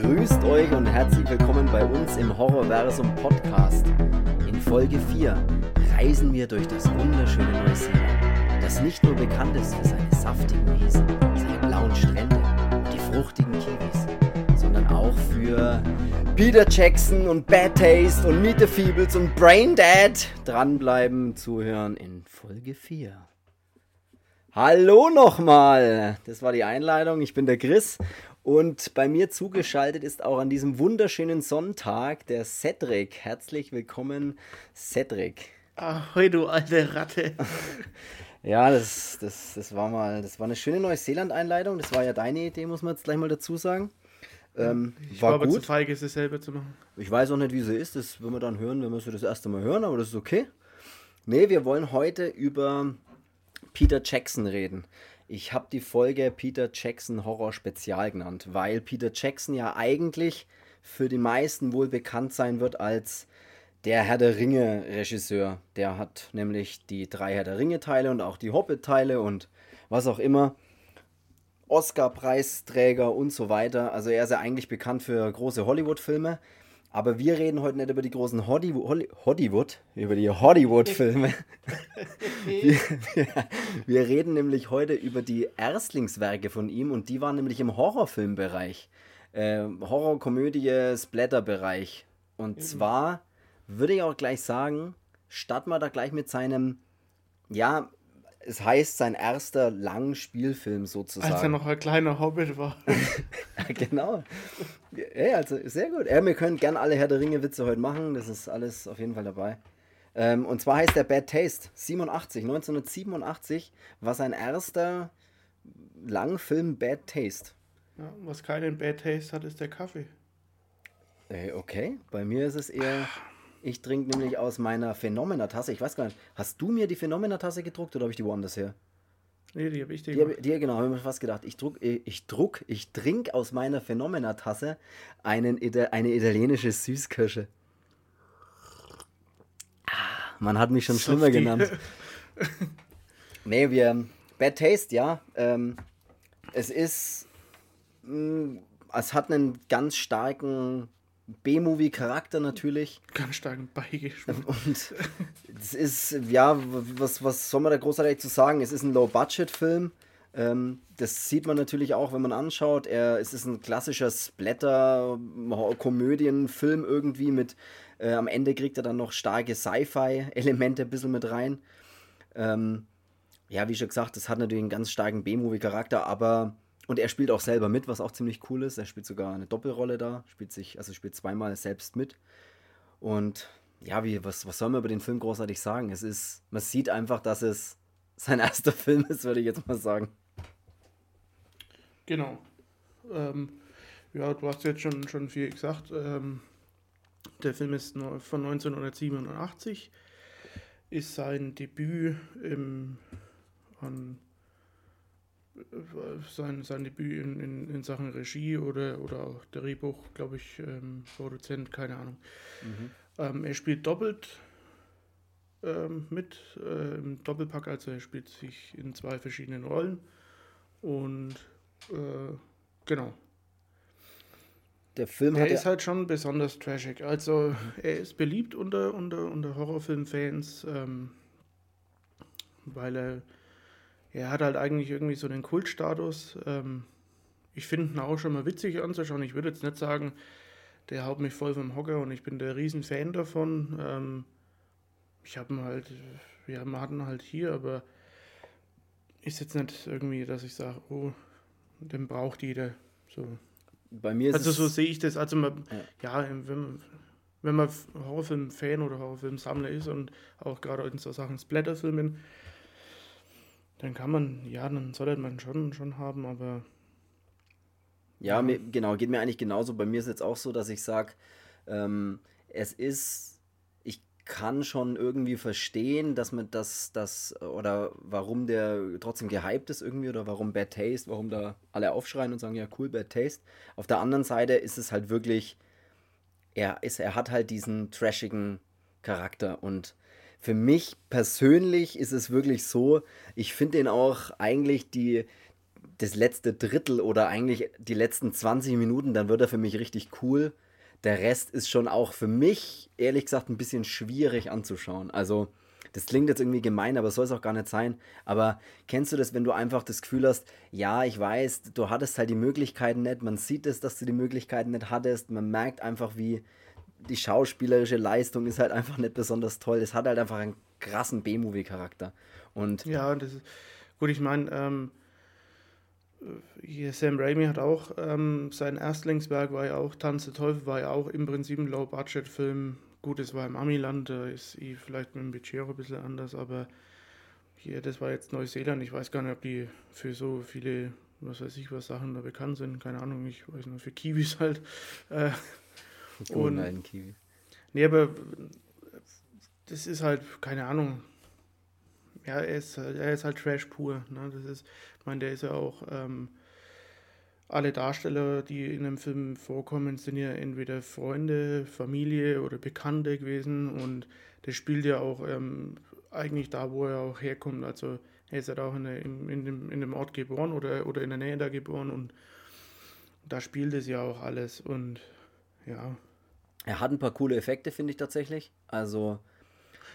Grüßt euch und herzlich willkommen bei uns im Horrorversum Podcast. In Folge 4 reisen wir durch das wunderschöne Neuseeland, das nicht nur bekannt ist für seine saftigen Wiesen, seine blauen Strände und die fruchtigen Kiwis, sondern auch für Peter Jackson und Bad Taste und Meet the Feebles und Brain Dead. Dranbleiben, zuhören in Folge 4. Hallo nochmal! Das war die Einleitung. Ich bin der Chris und bei mir zugeschaltet ist auch an diesem wunderschönen Sonntag der Cedric. Herzlich willkommen, Cedric. Ahoi, du alte Ratte. ja, das, das, das war mal, das war eine schöne Neuseeland-Einleitung. Das war ja deine Idee, muss man jetzt gleich mal dazu sagen. Ähm, ich war, war aber gut. zu feige, es selber zu machen. Ich weiß auch nicht, wie sie ist. Das werden wir dann hören, wenn wir sie das erste Mal hören, aber das ist okay. Nee, wir wollen heute über Peter Jackson reden. Ich habe die Folge Peter Jackson Horror Spezial genannt, weil Peter Jackson ja eigentlich für die meisten wohl bekannt sein wird als der Herr der Ringe Regisseur. Der hat nämlich die drei Herr der Ringe Teile und auch die Hobbit Teile und was auch immer. Oscar-Preisträger und so weiter. Also er ist ja eigentlich bekannt für große Hollywood-Filme. Aber wir reden heute nicht über die großen Hollywood, über die Hollywood-Filme. wir, wir, wir, reden nämlich heute über die Erstlingswerke von ihm und die waren nämlich im Horrorfilmbereich. Äh, Horror, Komödie, Splatter-Bereich. Und zwar würde ich auch gleich sagen, starten wir da gleich mit seinem, ja, es heißt sein erster Langspielfilm sozusagen. Als er noch ein kleiner Hobbit war. genau. Ja, also sehr gut. Ja, wir können gerne alle Herr der Ringe-Witze heute machen. Das ist alles auf jeden Fall dabei. Ähm, und zwar heißt der Bad Taste 87, 1987 war sein erster Langfilm Bad Taste. Ja, was keinen Bad Taste hat, ist der Kaffee. Äh, okay, bei mir ist es eher. Ich trinke nämlich aus meiner Phänomena-Tasse. Ich weiß gar nicht, hast du mir die Phänomena-Tasse gedruckt oder habe ich die woanders her? Nee, die habe ich dir die, hab, die Genau, habe ich mir fast gedacht. Ich druck, ich druck, ich trinke aus meiner Phänomena-Tasse eine italienische Süßkirsche. Ah, man hat mich schon Softie. schlimmer genannt. nee, wir. Bad Taste, ja. Ähm, es ist. Mh, mm, es hat einen ganz starken B-Movie-Charakter natürlich. Ganz starken Beigeschmack. Und es ist, ja, was, was soll man da großartig zu sagen? Es ist ein Low-Budget-Film. Ähm, das sieht man natürlich auch, wenn man anschaut. Er, es ist ein klassischer Splatter-Komödien-Film irgendwie mit, äh, am Ende kriegt er dann noch starke Sci-Fi-Elemente ein bisschen mit rein. Ähm, ja, wie schon gesagt, das hat natürlich einen ganz starken B-Movie-Charakter, aber und er spielt auch selber mit, was auch ziemlich cool ist. Er spielt sogar eine Doppelrolle da, spielt sich, also spielt zweimal selbst mit. Und ja, wie, was, was soll man über den Film großartig sagen? Es ist, man sieht einfach, dass es sein erster Film ist, würde ich jetzt mal sagen. Genau. Ähm, ja, du hast jetzt schon, schon viel gesagt. Ähm, der Film ist von 1987, ist sein Debüt im, an sein, sein Debüt in, in, in Sachen Regie oder, oder auch Drehbuch, glaube ich, ähm, Produzent, keine Ahnung. Mhm. Ähm, er spielt doppelt ähm, mit äh, im Doppelpack, also er spielt sich in zwei verschiedenen Rollen. Und äh, genau. Der Film er ist halt schon besonders trashig. Also mhm. er ist beliebt unter, unter, unter Horrorfilmfans, ähm, weil er er hat halt eigentlich irgendwie so den Kultstatus. Ähm, ich finde ihn auch schon mal witzig anzuschauen. Ich würde jetzt nicht sagen, der haut mich voll vom Hocker und ich bin der Riesenfan davon. Ähm, ich habe ihn halt, ja, wir hatten halt hier, aber ist jetzt nicht irgendwie, dass ich sage, oh, den braucht jeder. So. Bei mir ist Also so sehe ich das. Also man, ja. ja, wenn, wenn man Horrorfilm-Fan oder Horrorfilm-Sammler ist und auch gerade in so Sachen Splatterfilmen, dann kann man, ja, dann sollte man schon, schon haben, aber. Ja, mir, genau, geht mir eigentlich genauso. Bei mir ist jetzt auch so, dass ich sage, ähm, es ist, ich kann schon irgendwie verstehen, dass man das, das, oder warum der trotzdem gehypt ist irgendwie, oder warum Bad Taste, warum da alle aufschreien und sagen, ja, cool, Bad Taste. Auf der anderen Seite ist es halt wirklich, er, ist, er hat halt diesen trashigen Charakter und für mich persönlich ist es wirklich so, ich finde den auch eigentlich die, das letzte Drittel oder eigentlich die letzten 20 Minuten, dann wird er für mich richtig cool. Der Rest ist schon auch für mich, ehrlich gesagt, ein bisschen schwierig anzuschauen. Also, das klingt jetzt irgendwie gemein, aber soll es auch gar nicht sein. Aber kennst du das, wenn du einfach das Gefühl hast, ja, ich weiß, du hattest halt die Möglichkeiten nicht, man sieht es, dass du die Möglichkeiten nicht hattest, man merkt einfach, wie die schauspielerische Leistung ist halt einfach nicht besonders toll. Es hat halt einfach einen krassen B-Movie-Charakter. Und ja, das ist gut, ich meine, ähm, hier Sam Raimi hat auch ähm, sein Erstlingswerk war ja auch Tanz der Teufel war ja auch im Prinzip ein Low-Budget-Film. Gut, es war im Amiland, da ist eh vielleicht mit dem Budget auch ein bisschen anders, aber hier, das war jetzt Neuseeland. Ich weiß gar nicht, ob die für so viele, was weiß ich, was Sachen da bekannt sind. Keine Ahnung, ich weiß nur für Kiwis halt. Äh, und, einen Kiwi. Nee, aber das ist halt, keine Ahnung. Ja, er ist, er ist halt Trash pur. Ne? Das ist, ich meine, der ist ja auch. Ähm, alle Darsteller, die in dem Film vorkommen, sind ja entweder Freunde, Familie oder Bekannte gewesen und der spielt ja auch ähm, eigentlich da, wo er auch herkommt. Also er ist ja auch in, der, in, in, dem, in dem Ort geboren oder, oder in der Nähe da geboren und da spielt es ja auch alles und ja. Er hat ein paar coole Effekte, finde ich tatsächlich. Also.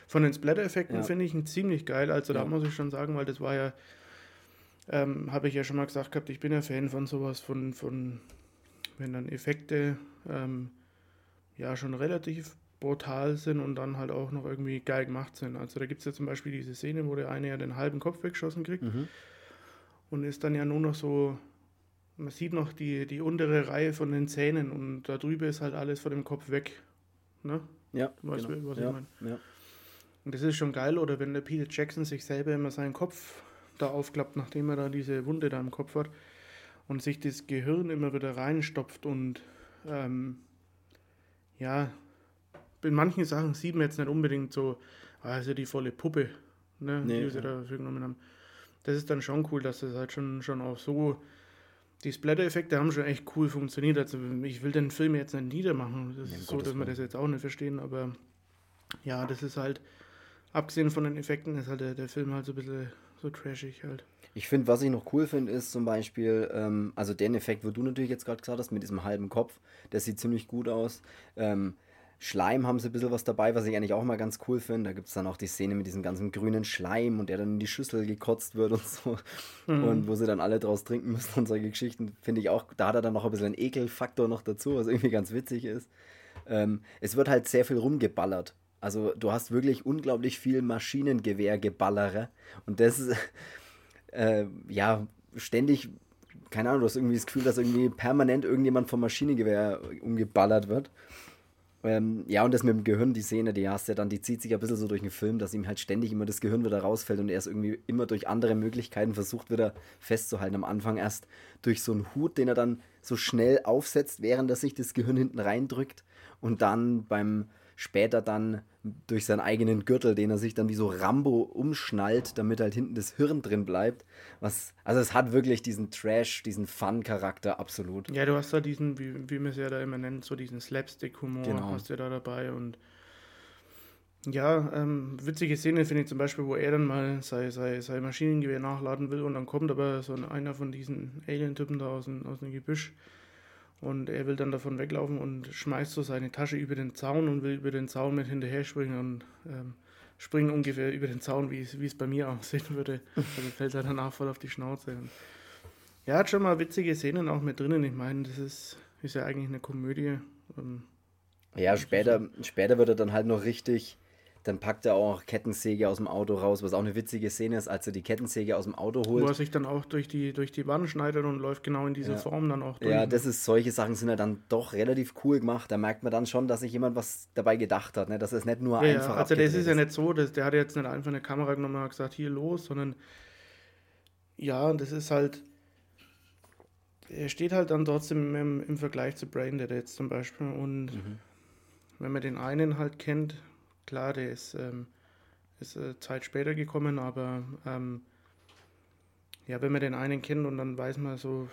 Von den Splatter-Effekten ja. finde ich ihn ziemlich geil. Also ja. da muss ich schon sagen, weil das war ja, ähm, habe ich ja schon mal gesagt gehabt, ich bin ja Fan von sowas, von, von wenn dann Effekte ähm, ja schon relativ brutal sind und dann halt auch noch irgendwie geil gemacht sind. Also da gibt es ja zum Beispiel diese Szene, wo der eine ja den halben Kopf weggeschossen kriegt mhm. und ist dann ja nur noch so man sieht noch die, die untere Reihe von den Zähnen und da drüber ist halt alles von dem Kopf weg. Ne? Ja. Weißt genau. du, was ja, ich meine? Ja. Und das ist schon geil, oder wenn der Peter Jackson sich selber immer seinen Kopf da aufklappt, nachdem er da diese Wunde da im Kopf hat und sich das Gehirn immer wieder reinstopft und ähm, ja, in manchen Sachen sieht man jetzt nicht unbedingt so, also die volle Puppe, ne, nee, die sie ja. dafür genommen haben. Das ist dann schon cool, dass das halt schon, schon auch so die Splatter-Effekte haben schon echt cool funktioniert. Also ich will den Film jetzt nicht niedermachen. Das ja, ist so, dass wir das jetzt auch nicht verstehen, aber ja, das ist halt, abgesehen von den Effekten, ist halt der, der Film halt so ein bisschen so trashig halt. Ich finde, was ich noch cool finde, ist zum Beispiel, ähm, also den Effekt, wo du natürlich jetzt gerade gesagt hast, mit diesem halben Kopf, der sieht ziemlich gut aus. Ähm, Schleim haben sie ein bisschen was dabei, was ich eigentlich auch mal ganz cool finde. Da gibt es dann auch die Szene mit diesem ganzen grünen Schleim und der dann in die Schüssel gekotzt wird und so. Mhm. Und wo sie dann alle draus trinken müssen und solche Geschichten, finde ich auch, da hat er dann noch ein bisschen einen Ekelfaktor noch dazu, was irgendwie ganz witzig ist. Ähm, es wird halt sehr viel rumgeballert. Also du hast wirklich unglaublich viel Maschinengewehrgeballere und das ist, äh, ja, ständig, keine Ahnung, du hast irgendwie das Gefühl, dass irgendwie permanent irgendjemand vom Maschinengewehr umgeballert wird. Ähm, ja, und das mit dem Gehirn, die Szene, die hast du ja dann, die zieht sich ein bisschen so durch den Film, dass ihm halt ständig immer das Gehirn wieder rausfällt und er es irgendwie immer durch andere Möglichkeiten versucht wieder festzuhalten. Am Anfang erst durch so einen Hut, den er dann so schnell aufsetzt, während er sich das Gehirn hinten reindrückt und dann beim später dann durch seinen eigenen Gürtel, den er sich dann wie so Rambo umschnallt, damit halt hinten das Hirn drin bleibt. Was, also es hat wirklich diesen Trash, diesen Fun-Charakter absolut. Ja, du hast da diesen, wie, wie man es ja da immer nennt, so diesen Slapstick-Humor genau. hast du da dabei und ja, ähm, witzige Szene finde ich zum Beispiel, wo er dann mal sein, sein, sein Maschinengewehr nachladen will und dann kommt aber so einer von diesen Alien-Typen da aus dem, aus dem Gebüsch und er will dann davon weglaufen und schmeißt so seine Tasche über den Zaun und will über den Zaun mit hinterher springen und ähm, springen ungefähr über den Zaun, wie es bei mir aussehen würde. Also fällt er danach voll auf die Schnauze. Ja, hat schon mal witzige Szenen auch mit drinnen. Ich meine, das ist, ist ja eigentlich eine Komödie. Ähm, ja, später, später wird er dann halt noch richtig dann packt er auch Kettensäge aus dem Auto raus, was auch eine witzige Szene ist, als er die Kettensäge aus dem Auto holt. Wo er sich dann auch durch die, durch die Wand schneidet und läuft genau in diese ja. Form dann auch durch. Ja, das ist, solche Sachen sind ja dann doch relativ cool gemacht. Da merkt man dann schon, dass sich jemand was dabei gedacht hat, ne? dass es nicht nur ja, einfach ja. Also das ist ja nicht so, dass, der hat jetzt nicht einfach eine Kamera genommen und gesagt, hier los, sondern ja, das ist halt, er steht halt dann trotzdem im, im Vergleich zu Braindead jetzt zum Beispiel und mhm. wenn man den einen halt kennt, Klar, der ist, ähm, ist äh, Zeit später gekommen, aber ähm, ja, wenn man den einen kennt und dann weiß man so,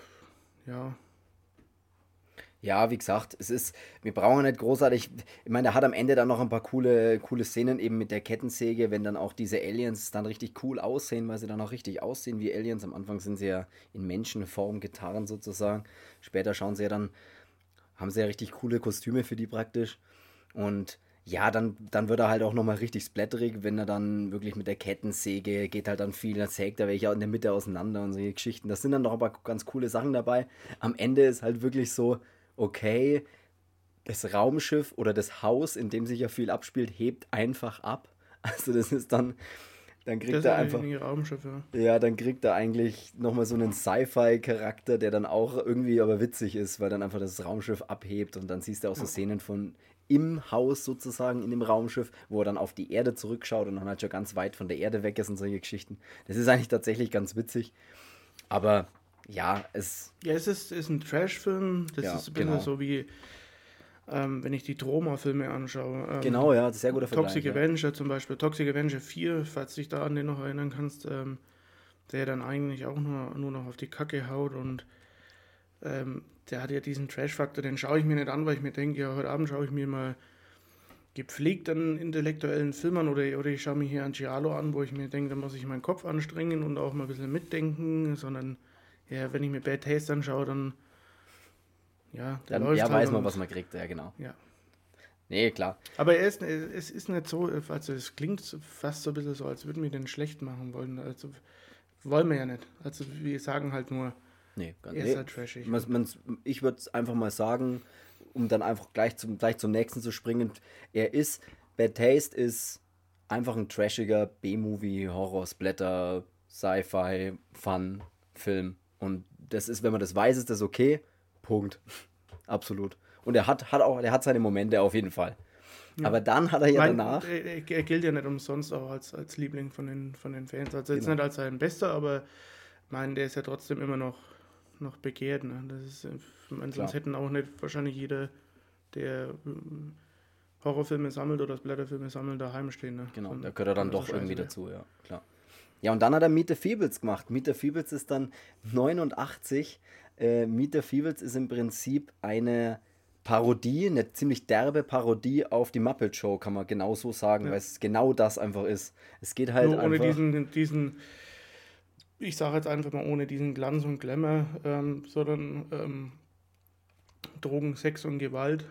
ja. Ja, wie gesagt, es ist, wir brauchen nicht großartig. Ich meine, der hat am Ende dann noch ein paar coole, coole Szenen eben mit der Kettensäge, wenn dann auch diese Aliens dann richtig cool aussehen, weil sie dann auch richtig aussehen wie Aliens. Am Anfang sind sie ja in Menschenform getarnt sozusagen. Später schauen sie ja dann, haben sie ja richtig coole Kostüme für die praktisch. Und ja, dann, dann wird er halt auch nochmal richtig splatterig, wenn er dann wirklich mit der Kettensäge geht halt dann viel, dann sägt er welche in der Mitte auseinander und solche Geschichten. Das sind dann doch aber ganz coole Sachen dabei. Am Ende ist halt wirklich so, okay, das Raumschiff oder das Haus, in dem sich ja viel abspielt, hebt einfach ab. Also das ist dann, dann kriegt das er einfach. Raumschiff, ja. ja, dann kriegt er eigentlich nochmal so einen Sci-Fi-Charakter, der dann auch irgendwie aber witzig ist, weil dann einfach das Raumschiff abhebt und dann siehst du auch so Szenen von im Haus sozusagen, in dem Raumschiff, wo er dann auf die Erde zurückschaut und dann halt schon ganz weit von der Erde weg ist und solche Geschichten. Das ist eigentlich tatsächlich ganz witzig. Aber ja, es. Ja, es ist, ist ein Trash-Film. Das ja, ist ein bisschen genau. so wie, ähm, wenn ich die Troma-Filme anschaue. Ähm, genau, ja, sehr guter Vergleich. Toxic ja. Avenger zum Beispiel. Toxic Avenger 4, falls du dich da an den noch erinnern kannst, ähm, der dann eigentlich auch nur, nur noch auf die Kacke haut und ähm, der hat ja diesen Trash-Faktor, den schaue ich mir nicht an, weil ich mir denke, ja, heute Abend schaue ich mir mal gepflegt an intellektuellen Filmen oder, oder ich schaue mir hier ein Giallo an, wo ich mir denke, da muss ich meinen Kopf anstrengen und auch mal ein bisschen mitdenken, sondern ja, wenn ich mir Bad Taste anschaue, dann ja, dann läuft ja, halt weiß man, was man kriegt, ja genau. Ja. Nee, klar. Aber er ist, es ist nicht so, also es klingt fast so ein bisschen so, als würden wir den schlecht machen wollen. Also wollen wir ja nicht. Also wir sagen halt nur, nee, ganz ist nee. halt trashig. Man, man, ich würde einfach mal sagen, um dann einfach gleich zum, gleich zum nächsten zu springen, er ist, Bad Taste ist einfach ein trashiger B-Movie, Horror, Splatter, Sci-Fi, Fun, Film. Und das ist, wenn man das weiß, ist das okay. Punkt. Absolut. Und er hat, hat auch, er hat seine Momente auf jeden Fall. Ja. Aber dann hat er ja mein, danach. Er, er, gilt ja nicht umsonst auch als, als Liebling von den, von den Fans. Also jetzt genau. nicht als sein Bester, aber ich meine, der ist ja trotzdem immer noch, noch begehrt. Ne? Das ist, ich meine, sonst hätten auch nicht wahrscheinlich jeder, der hm, Horrorfilme sammelt oder Blätterfilme sammelt, daheim stehen. Ne? Genau, da gehört er dann doch irgendwie dazu, ja, klar. Ja, und dann hat er Meet the Feebles gemacht. Meet the Feebles ist dann 89. Äh, Meet the Feebles ist im Prinzip eine Parodie, eine ziemlich derbe Parodie auf die Muppet Show, kann man genau so sagen, ja. weil es genau das einfach ist. Es geht halt Nur ohne einfach diesen, diesen ich sage jetzt einfach mal ohne diesen Glanz und Glamour, ähm, sondern ähm, Drogen, Sex und Gewalt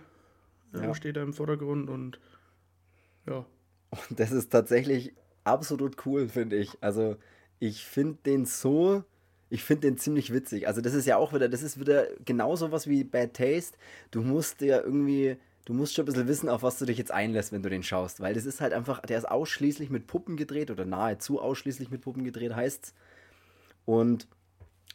äh, ja. steht da im Vordergrund und ja. Und das ist tatsächlich absolut cool, finde ich. Also ich finde den so, ich finde den ziemlich witzig. Also das ist ja auch wieder, das ist wieder genauso was wie Bad Taste. Du musst ja irgendwie, du musst schon ein bisschen wissen, auf was du dich jetzt einlässt, wenn du den schaust. Weil das ist halt einfach, der ist ausschließlich mit Puppen gedreht oder nahezu ausschließlich mit Puppen gedreht, heißt's. Und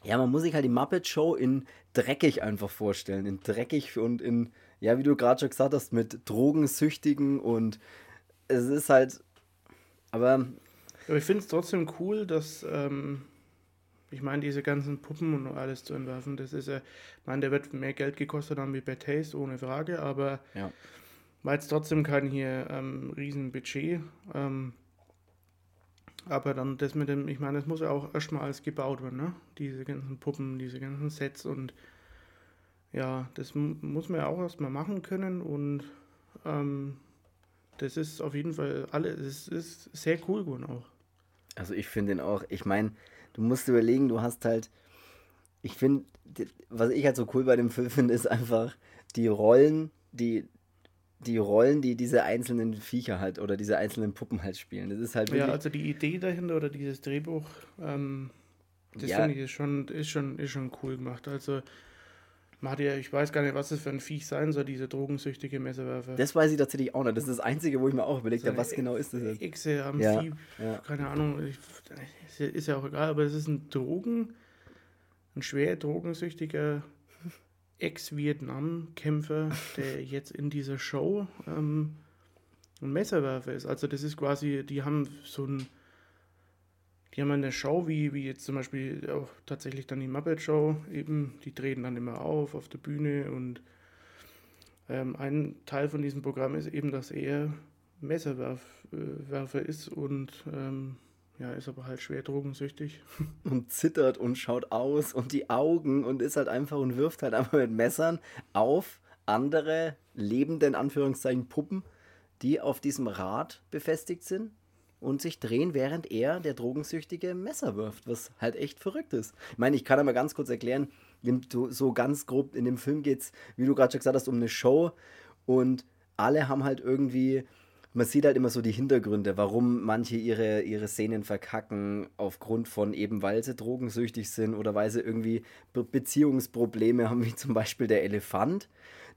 ja, man muss sich halt die Muppet Show in dreckig einfach vorstellen. In dreckig und in, ja, wie du gerade schon gesagt hast, mit Drogensüchtigen und es ist halt, aber. Aber ich finde es trotzdem cool, dass, ähm, ich meine, diese ganzen Puppen und alles zu entwerfen, das ist ja, ich meine, der wird mehr Geld gekostet haben wie bei Taste, ohne Frage, aber ja. war jetzt trotzdem kein hier ähm, Riesenbudget. Ähm, aber dann das mit dem, ich meine, das muss ja auch erstmal alles gebaut werden, ne? Diese ganzen Puppen, diese ganzen Sets und ja, das muss man ja auch erstmal machen können und ähm, das ist auf jeden Fall alles, es ist sehr cool geworden auch. Also ich finde den auch, ich meine, du musst überlegen, du hast halt, ich finde, was ich halt so cool bei dem Film finde, ist einfach die Rollen, die die Rollen, die diese einzelnen Viecher halt oder diese einzelnen Puppen halt spielen. Das ist halt Ja, also die Idee dahinter oder dieses Drehbuch, ähm, das ja. finde ich ist schon, ist, schon, ist schon cool gemacht. Also ja, ich weiß gar nicht, was das für ein Viech sein soll, diese drogensüchtige Messerwerfer. Das weiß ich tatsächlich auch nicht. Das ist das Einzige, wo ich mir auch überlegt habe, was genau ist das jetzt? Echse am ja, ja. keine Ahnung, ich, ist ja auch egal, aber es ist ein Drogen, ein schwer drogensüchtiger Ex-Vietnam-Kämpfer, der jetzt in dieser Show ähm, ein Messerwerfer ist. Also das ist quasi, die haben so ein die haben eine Show, wie, wie jetzt zum Beispiel auch tatsächlich dann die Muppet Show, eben, die treten dann immer auf auf der Bühne und ähm, ein Teil von diesem Programm ist eben, dass er Messerwerfer ist und ähm, ja, ist aber halt schwer drogensüchtig. Und zittert und schaut aus und die Augen und ist halt einfach und wirft halt einfach mit Messern auf andere lebende, in Anführungszeichen, Puppen, die auf diesem Rad befestigt sind und sich drehen, während er, der Drogensüchtige, Messer wirft, was halt echt verrückt ist. Ich meine, ich kann aber ganz kurz erklären, so ganz grob in dem Film geht es, wie du gerade schon gesagt hast, um eine Show und alle haben halt irgendwie man sieht halt immer so die Hintergründe, warum manche ihre, ihre Szenen verkacken, aufgrund von eben, weil sie drogensüchtig sind oder weil sie irgendwie Be Beziehungsprobleme haben, wie zum Beispiel der Elefant.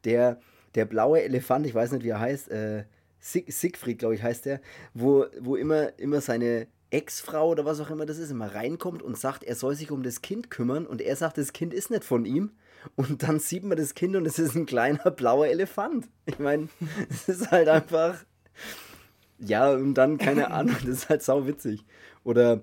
Der, der blaue Elefant, ich weiß nicht, wie er heißt, äh, Sig Siegfried, glaube ich, heißt der, wo, wo immer, immer seine Ex-Frau oder was auch immer das ist, immer reinkommt und sagt, er soll sich um das Kind kümmern und er sagt, das Kind ist nicht von ihm. Und dann sieht man das Kind und es ist ein kleiner blauer Elefant. Ich meine, es ist halt einfach ja, und dann, keine Ahnung, das ist halt sau witzig. Oder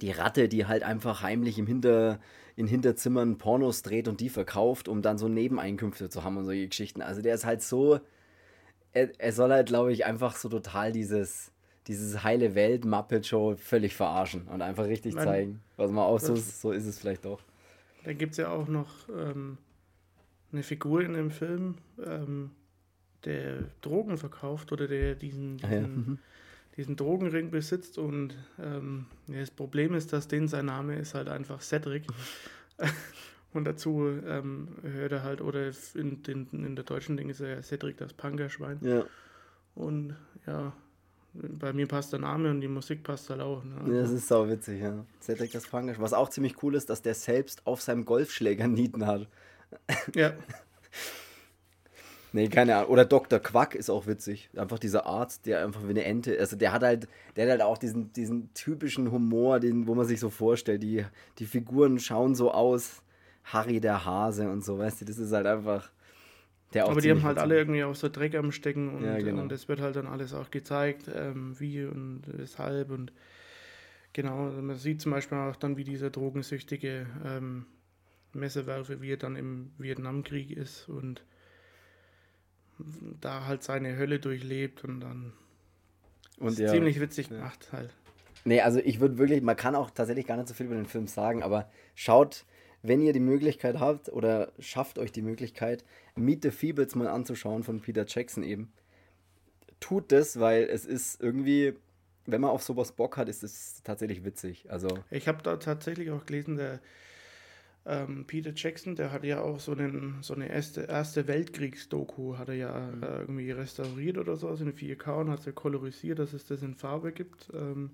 die Ratte, die halt einfach heimlich im Hinter, in Hinterzimmern Pornos dreht und die verkauft, um dann so Nebeneinkünfte zu haben und solche Geschichten. Also der ist halt so, er, er soll halt, glaube ich, einfach so total dieses, dieses heile Welt Muppet Show völlig verarschen und einfach richtig Nein, zeigen. Was man auch so, so ist es vielleicht doch. Da gibt es ja auch noch ähm, eine Figur in dem Film, ähm, der Drogen verkauft oder der diesen, diesen, ah, ja. mhm. diesen Drogenring besitzt. Und ähm, das Problem ist, dass den sein Name ist halt einfach Cedric. und dazu ähm, hört er halt, oder in, in, in der deutschen Ding ist er ja Cedric das Punkerschwein. Ja. Und ja, bei mir passt der Name und die Musik passt halt auch. Ne? Ja, das ist sau witzig, ja. Cedric das Punkerschwein. Was auch ziemlich cool ist, dass der selbst auf seinem Golfschläger Nieten hat. Ja. Nee, keine Ahnung. Oder Dr. Quack ist auch witzig. Einfach dieser Arzt, der einfach wie eine Ente, also der hat halt, der hat halt auch diesen, diesen typischen Humor, den, wo man sich so vorstellt. Die, die Figuren schauen so aus. Harry der Hase und so, weißt du, das ist halt einfach. Der Aber die haben halt alle irgendwie auch so Dreck am Stecken und, ja, genau. und das wird halt dann alles auch gezeigt, ähm, wie und weshalb und genau, also man sieht zum Beispiel auch dann, wie dieser drogensüchtige ähm, Messerwerfer, wie er dann im Vietnamkrieg ist und da halt seine Hölle durchlebt und dann und ja, ziemlich witzig ja. gemacht halt. Nee, also ich würde wirklich, man kann auch tatsächlich gar nicht so viel über den Film sagen, aber schaut, wenn ihr die Möglichkeit habt oder schafft euch die Möglichkeit, Meet the Feebles mal anzuschauen von Peter Jackson eben. Tut das, weil es ist irgendwie, wenn man auf sowas Bock hat, ist es tatsächlich witzig. Also ich habe da tatsächlich auch gelesen, der ähm, Peter Jackson, der hat ja auch so, einen, so eine erste, erste Weltkriegs-Doku, hat er ja mhm. äh, irgendwie restauriert oder so, also in 4K und hat es kolorisiert, dass es das in Farbe gibt. Ähm,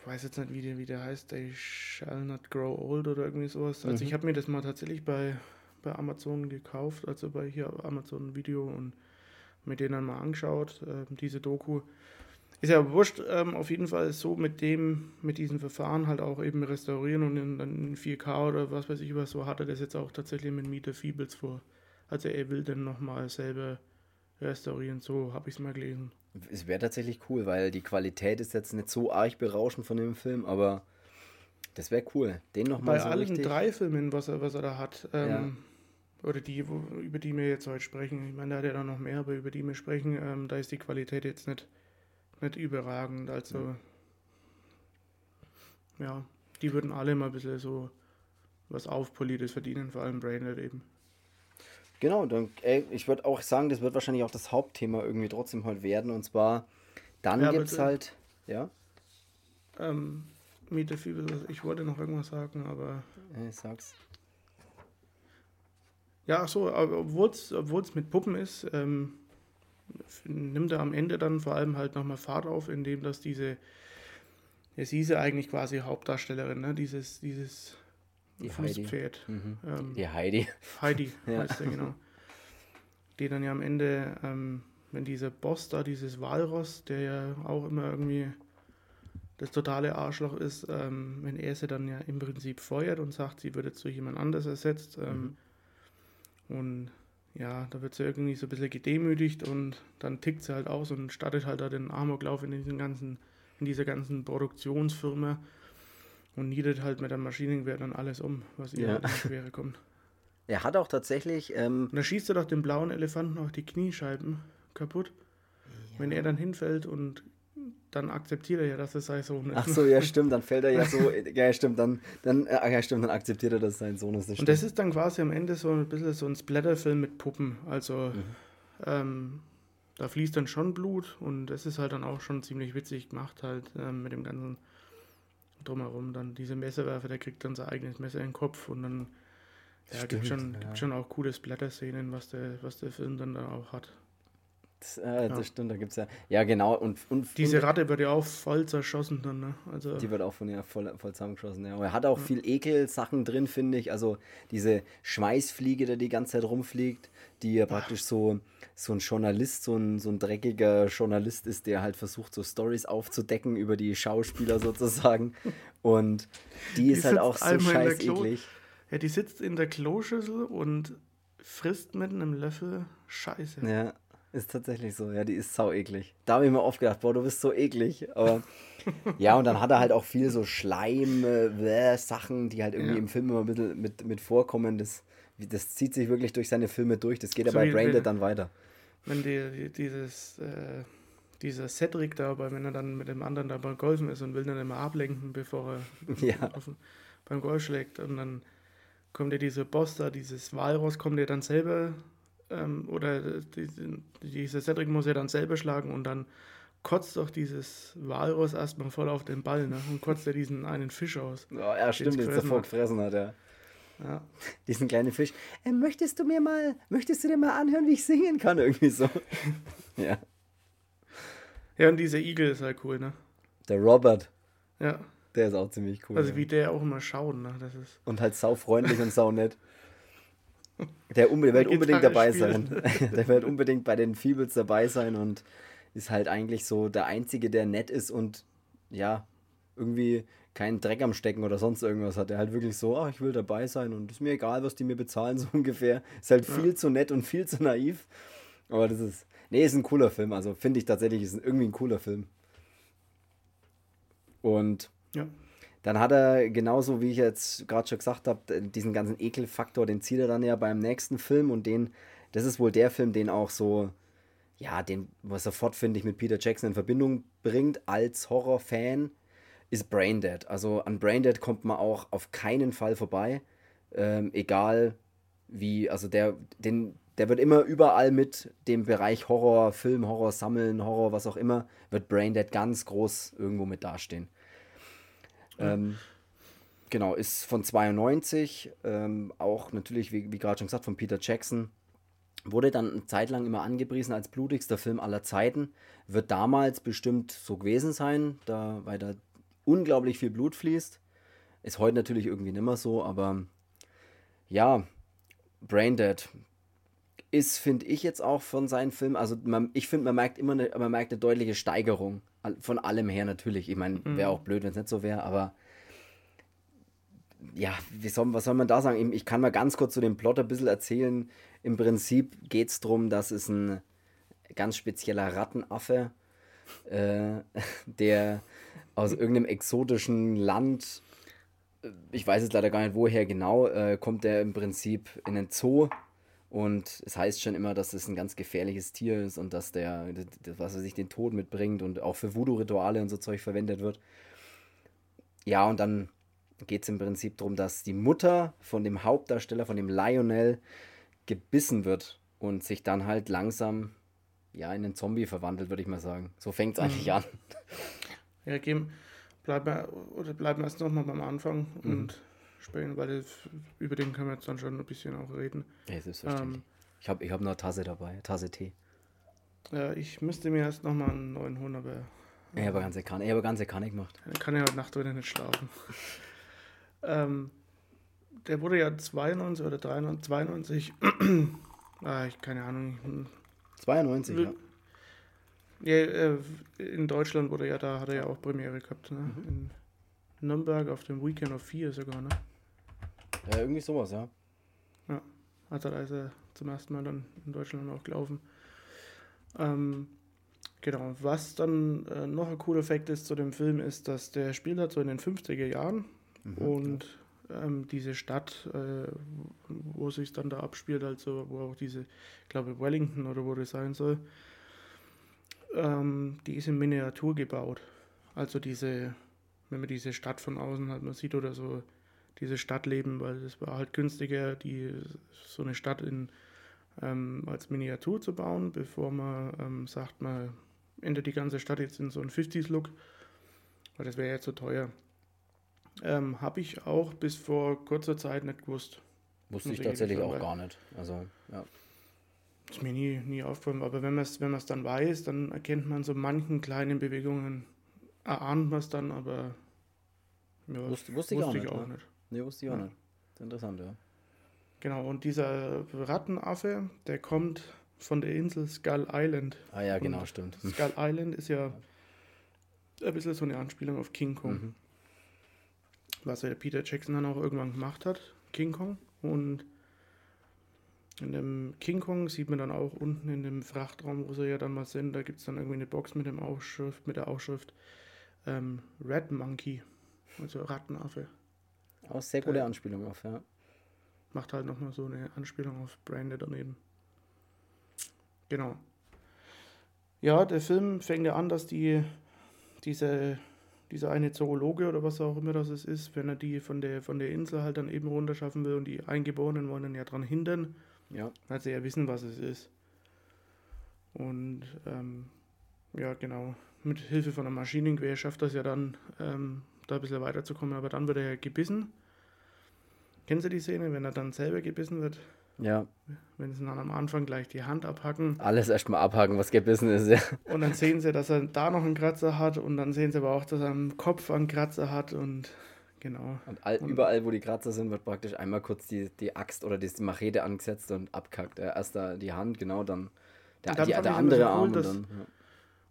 ich weiß jetzt nicht, wie der, wie der heißt, They Shall Not Grow Old oder irgendwie sowas. Also mhm. ich habe mir das mal tatsächlich bei, bei Amazon gekauft, also bei hier Amazon Video und mir den dann mal angeschaut, äh, diese Doku. Ist ja wurscht, ähm, auf jeden Fall so mit dem, mit diesem Verfahren halt auch eben restaurieren und in, in 4K oder was weiß ich was, so hat er das jetzt auch tatsächlich mit Mieter Feebles vor. Also er will dann nochmal selber restaurieren, so habe ich es mal gelesen. Es wäre tatsächlich cool, weil die Qualität ist jetzt nicht so arg berauschend von dem Film, aber das wäre cool. Den nochmal so allen richtig... drei Filmen, was er, was er da hat, ähm, ja. oder die, wo, über die wir jetzt heute sprechen, ich meine, da hat er dann noch mehr, aber über die wir sprechen, ähm, da ist die Qualität jetzt nicht nicht überragend. Also, ja. ja, die würden alle mal ein bisschen so was Aufpoliertes verdienen, vor allem Brainerd eben. Genau, dann, ey, ich würde auch sagen, das wird wahrscheinlich auch das Hauptthema irgendwie trotzdem heute werden. Und zwar, dann ja, gibt es halt, ja. Ähm, Mietefibel, ich wollte noch irgendwas sagen, aber. Ich sag's. Ja, so, obwohl es mit Puppen ist, ähm, nimmt er am Ende dann vor allem halt nochmal Fahrt auf, indem das diese, ja, sie ist ja eigentlich quasi Hauptdarstellerin, ne? dieses, dieses die Fußpferd. Heidi. Mhm. Ähm, die Heidi. Heidi ja. heißt er, genau. Die dann ja am Ende, ähm, wenn dieser Boss da, dieses Walross, der ja auch immer irgendwie das totale Arschloch ist, ähm, wenn er sie dann ja im Prinzip feuert und sagt, sie jetzt durch jemand anders ersetzt. Ähm, mhm. Und ja, da wird sie irgendwie so ein bisschen gedemütigt und dann tickt sie halt aus und startet halt da den Amoklauf in, diesen ganzen, in dieser ganzen Produktionsfirma und niedert halt mit der Maschinengewehr dann alles um, was ihr ja. in Schwere kommt. Er hat auch tatsächlich. Ähm, und da schießt er doch den blauen Elefanten auch die Kniescheiben kaputt. Ja. Wenn er dann hinfällt und dann akzeptiert er ja, dass es sein Sohn ist. Ach so, ja, stimmt, dann fällt er ja so, ja, stimmt, dann, dann, äh, ja, stimmt, dann akzeptiert er, dass es sein Sohn ist. Das und das ist dann quasi am Ende so ein bisschen so ein Splatterfilm mit Puppen. Also, mhm. ähm, da fließt dann schon Blut und das ist halt dann auch schon ziemlich witzig gemacht, halt ähm, mit dem ganzen Drumherum. Dann diese Messerwerfer, der kriegt dann sein eigenes Messer in den Kopf und dann ja, gibt schon, ja. gibt schon auch coole Splatter-Szenen, was der, was der Film dann da auch hat. Das, äh, das stimmt, da gibt es ja. Ja, genau. Und, und Diese Ratte wird ja auch voll zerschossen dann, ne? Also, die wird auch von ihr voll, voll zusammengeschossen, ja. Aber er hat auch ja. viel Ekel-Sachen drin, finde ich. Also diese Schmeißfliege, der die ganze Zeit rumfliegt, die ja praktisch so, so ein Journalist, so ein, so ein dreckiger Journalist ist, der halt versucht, so Stories aufzudecken über die Schauspieler sozusagen. Und die, die ist halt auch so scheiß eklig. Ja, die sitzt in der Kloschüssel und frisst mit einem Löffel Scheiße. Ja, ist tatsächlich so. Ja, die ist sau eklig. Da habe ich mir oft gedacht, boah, du bist so eklig. Aber ja, und dann hat er halt auch viel so Schleim, äh, Sachen, die halt irgendwie ja. im Film immer ein bisschen mit, mit vorkommen. Das, das zieht sich wirklich durch seine Filme durch. Das geht so ja bei Braindead dann weiter. Wenn die, die dieses, äh, dieser Cedric da, wenn er dann mit dem anderen da beim Golfen ist und will dann immer ablenken, bevor er ja. beim Golf schlägt. Und dann kommt ja dieser Boss da, dieses Walross, kommt ja dann selber, ähm, oder die, dieser Cedric muss ja dann selber schlagen und dann kotzt doch dieses Walross erstmal voll auf den Ball ne? und kotzt ja diesen einen Fisch aus. Ja, ja stimmt, den es davor gefressen hat, ja. Ja. Diesen kleinen Fisch. Äh, möchtest du mir mal, möchtest du dir mal anhören, wie ich singen kann? Irgendwie so. ja. Ja, und dieser Igel ist halt cool, ne? Der Robert. Ja. Der ist auch ziemlich cool. Also wie der auch immer schaut, ne? Das ist und halt saufreundlich und saunett. Der, unbe wird unbedingt dabei spielen. sein. der wird unbedingt bei den Feebles dabei sein und ist halt eigentlich so der Einzige, der nett ist und ja, irgendwie keinen Dreck am Stecken oder sonst irgendwas hat. Er halt wirklich so, ach, ich will dabei sein und ist mir egal, was die mir bezahlen, so ungefähr. Ist halt ja. viel zu nett und viel zu naiv. Aber das ist, nee, ist ein cooler Film. Also finde ich tatsächlich, ist irgendwie ein cooler Film. Und ja. Dann hat er, genauso wie ich jetzt gerade schon gesagt habe, diesen ganzen Ekelfaktor, den zieht er dann ja beim nächsten Film und den, das ist wohl der Film, den auch so, ja, den, was sofort, finde ich, mit Peter Jackson in Verbindung bringt als Horrorfan, ist Braindead. Also an Braindead kommt man auch auf keinen Fall vorbei. Ähm, egal wie, also der, den, der wird immer überall mit dem Bereich Horror, Film, Horror sammeln, Horror, was auch immer, wird Braindead ganz groß irgendwo mit dastehen. Ähm, genau, ist von 92, ähm, auch natürlich, wie, wie gerade schon gesagt, von Peter Jackson. Wurde dann eine Zeit lang immer angepriesen als blutigster Film aller Zeiten. Wird damals bestimmt so gewesen sein, da, weil da unglaublich viel Blut fließt. Ist heute natürlich irgendwie nicht mehr so, aber ja, Braindead ist, finde ich jetzt auch von seinen Filmen, also man, ich finde, man merkt immer eine, man merkt eine deutliche Steigerung von allem her natürlich. Ich meine, wäre mhm. auch blöd, wenn es nicht so wäre, aber ja, soll, was soll man da sagen? Ich kann mal ganz kurz zu dem Plot ein bisschen erzählen. Im Prinzip geht es darum, dass es ein ganz spezieller Rattenaffe, äh, der aus irgendeinem exotischen Land, äh, ich weiß jetzt leider gar nicht woher genau, äh, kommt der im Prinzip in den Zoo und es heißt schon immer, dass es ein ganz gefährliches Tier ist und dass der, was er sich den Tod mitbringt und auch für Voodoo-Rituale und so Zeug verwendet wird. Ja, und dann geht es im Prinzip darum, dass die Mutter von dem Hauptdarsteller, von dem Lionel, gebissen wird und sich dann halt langsam ja, in einen Zombie verwandelt, würde ich mal sagen. So fängt es eigentlich mhm. an. Ja, geben, bleiben wir, oder bleiben wir erst nochmal beim Anfang mhm. und sprechen, weil das, über den können wir jetzt dann schon ein bisschen auch reden. Ja, selbstverständlich. Ähm, ich habe ich hab noch Tasse dabei, Tasse Tee. Ja, ich müsste mir erst nochmal einen neuen holen, aber. Ich habe ganze Kanne, ich habe ganze Kanne gemacht. Ich kann ja heute Nacht wieder nicht schlafen. ähm, der wurde ja 92 oder 93, 92, ah, ich keine Ahnung. 92, ja. Ja, äh, in Deutschland wurde ja, da hat er ja auch Premiere gehabt, ne? Mhm. In, Nürnberg auf dem Weekend of 4 sogar, ne? Ja, irgendwie sowas, ja. Ja, hat er also zum ersten Mal dann in Deutschland auch gelaufen. Ähm, genau, was dann äh, noch ein cooler Effekt ist zu dem Film, ist, dass der spielt hat so in den 50er Jahren mhm. und ähm, diese Stadt, äh, wo sich dann da abspielt, also wo auch diese, ich glaube Wellington oder wo das sein soll, Ähm, die ist in Miniatur gebaut. Also diese, wenn man diese Stadt von außen halt mal sieht oder so, diese Stadtleben, weil es war halt günstiger, die so eine Stadt in, ähm, als Miniatur zu bauen, bevor man ähm, sagt, man ändert die ganze Stadt jetzt in so einen 50s-Look, weil das wäre ja zu teuer. Ähm, Habe ich auch bis vor kurzer Zeit nicht gewusst. Wusste ich tatsächlich auch gar nicht. Also, ja. Ist mir nie, nie aufgefallen, aber wenn man es wenn dann weiß, dann erkennt man so manchen kleinen Bewegungen, erahnt man es dann, aber ja, wusste, wusste, ich auch, nicht, auch ne? nicht. Nee, wusste ich auch ja. nicht. interessant, ja. Genau, und dieser Rattenaffe, der kommt von der Insel Skull Island. Ah ja, genau, und stimmt. Skull Island ist ja ein bisschen so eine Anspielung auf King Kong. Mhm. Was ja Peter Jackson dann auch irgendwann gemacht hat, King Kong. Und in dem King Kong sieht man dann auch unten in dem Frachtraum, wo sie ja dann mal sind, da gibt es dann irgendwie eine Box mit, dem Aufschrift, mit der Aufschrift ähm, Red Monkey, also Rattenaffe. Auch sehr gute Anspielung auf, ja. Macht halt nochmal so eine Anspielung auf Brande daneben. Genau. Ja, der Film fängt ja an, dass die diese dieser eine Zoologe oder was auch immer das ist, wenn er die von der, von der Insel halt dann eben runterschaffen will und die Eingeborenen wollen dann ja daran hindern, ja. weil sie ja wissen, was es ist. Und ähm, ja, genau, mit Hilfe von einem Maschinengewehr schafft das ja dann, ähm, da ein bisschen weiterzukommen, aber dann wird er ja gebissen. Kennen Sie die Szene, wenn er dann selber gebissen wird? Ja. Wenn sie dann am Anfang gleich die Hand abhacken. Alles erstmal abhaken, was gebissen ist, ja. Und dann sehen sie, dass er da noch einen Kratzer hat und dann sehen sie aber auch, dass er am Kopf einen Kratzer hat und genau. Und, all, und überall, wo die Kratzer sind, wird praktisch einmal kurz die, die Axt oder die, Machete angesetzt und abkackt. Erst da die Hand, genau, dann der, dann die, der andere cool, Arm. Dass, und dann, ja.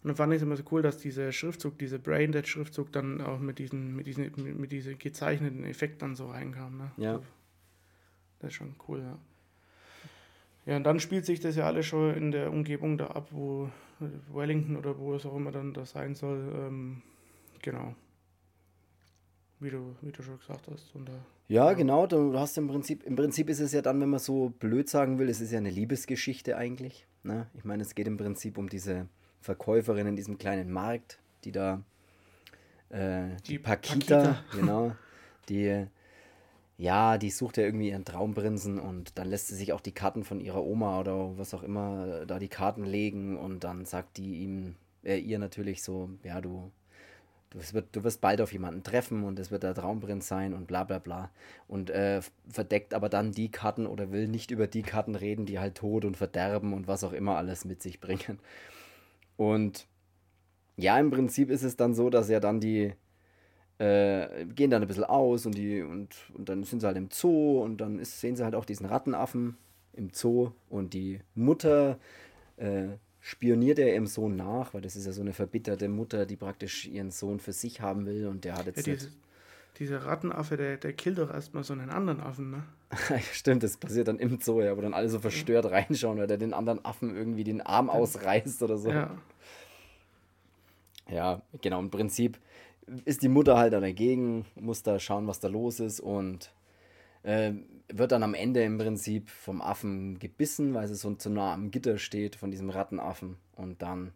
Und dann fand ich es immer so cool, dass dieser Schriftzug, dieser Braindead-Schriftzug dann auch mit diesen, mit diesen, mit, mit diesem gezeichneten Effekt dann so reinkam. Ne? Ja. Das ist schon cool, ja. Ja, und dann spielt sich das ja alles schon in der Umgebung da ab, wo Wellington oder wo es auch immer dann da sein soll. Ähm, genau. Wie du, wie du schon gesagt hast. Und, ja, ja, genau. Du hast im Prinzip, im Prinzip ist es ja dann, wenn man so blöd sagen will, es ist ja eine Liebesgeschichte eigentlich. Ne? Ich meine, es geht im Prinzip um diese Verkäuferin in diesem kleinen Markt, die da äh, die, die Pakita, Pakita, genau, die ja, die sucht ja irgendwie ihren Traumprinzen und dann lässt sie sich auch die Karten von ihrer Oma oder was auch immer da die Karten legen und dann sagt die ihm, äh, ihr natürlich so, ja, du, du, wirst, du wirst bald auf jemanden treffen und es wird der Traumprinz sein und bla bla bla. Und äh, verdeckt aber dann die Karten oder will nicht über die Karten reden, die halt Tod und Verderben und was auch immer alles mit sich bringen. Und ja, im Prinzip ist es dann so, dass er dann die, äh, gehen dann ein bisschen aus und, die, und, und dann sind sie halt im Zoo und dann ist, sehen sie halt auch diesen Rattenaffen im Zoo und die Mutter äh, spioniert er ihrem Sohn nach, weil das ist ja so eine verbitterte Mutter, die praktisch ihren Sohn für sich haben will und der hat jetzt. Ja, dieser Rattenaffe, der, der killt doch erstmal so einen anderen Affen, ne? Stimmt, das passiert dann im Zoo, ja, wo dann alle so verstört ja. reinschauen, oder der den anderen Affen irgendwie den Arm ausreißt oder so. Ja. Ja, genau, im Prinzip ist die Mutter halt dann dagegen, muss da schauen, was da los ist und äh, wird dann am Ende im Prinzip vom Affen gebissen, weil sie so zu nah am Gitter steht von diesem Rattenaffen und dann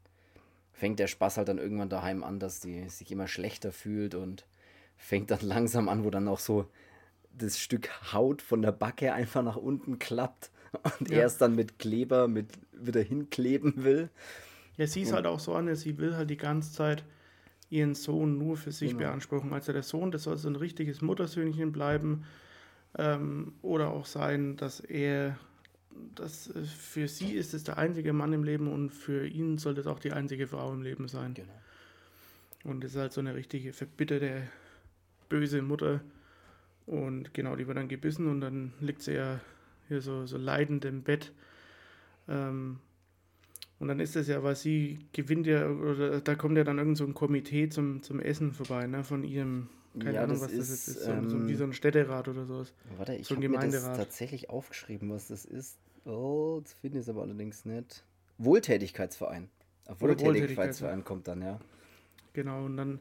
fängt der Spaß halt dann irgendwann daheim an, dass die sich immer schlechter fühlt und fängt dann langsam an, wo dann auch so das Stück Haut von der Backe einfach nach unten klappt und ja. er es dann mit Kleber mit wieder hinkleben will. Ja, sie ist halt auch so an, sie will halt die ganze Zeit ihren Sohn nur für sich genau. beanspruchen. Also der Sohn, das soll so ein richtiges Muttersöhnchen bleiben. Ähm, oder auch sein, dass er, dass äh, für sie ist es der einzige Mann im Leben und für ihn soll das auch die einzige Frau im Leben sein. Genau. Und das ist halt so eine richtige verbitterte, böse Mutter. Und genau, die wird dann gebissen und dann liegt sie ja hier so, so leidend im Bett. Ähm, und dann ist es ja, weil sie gewinnt ja, oder da kommt ja dann irgend so ein Komitee zum, zum Essen vorbei, ne, von ihrem, keine ja, Ahnung, was ist, das jetzt ist, so, ähm, so, wie so ein Städterat oder sowas. Warte, ich so habe mir das tatsächlich aufgeschrieben, was das ist. Oh, das finde ich es aber allerdings nicht. Wohltätigkeitsverein. Wohltätigkeitsverein kommt dann, ja. Genau, und dann,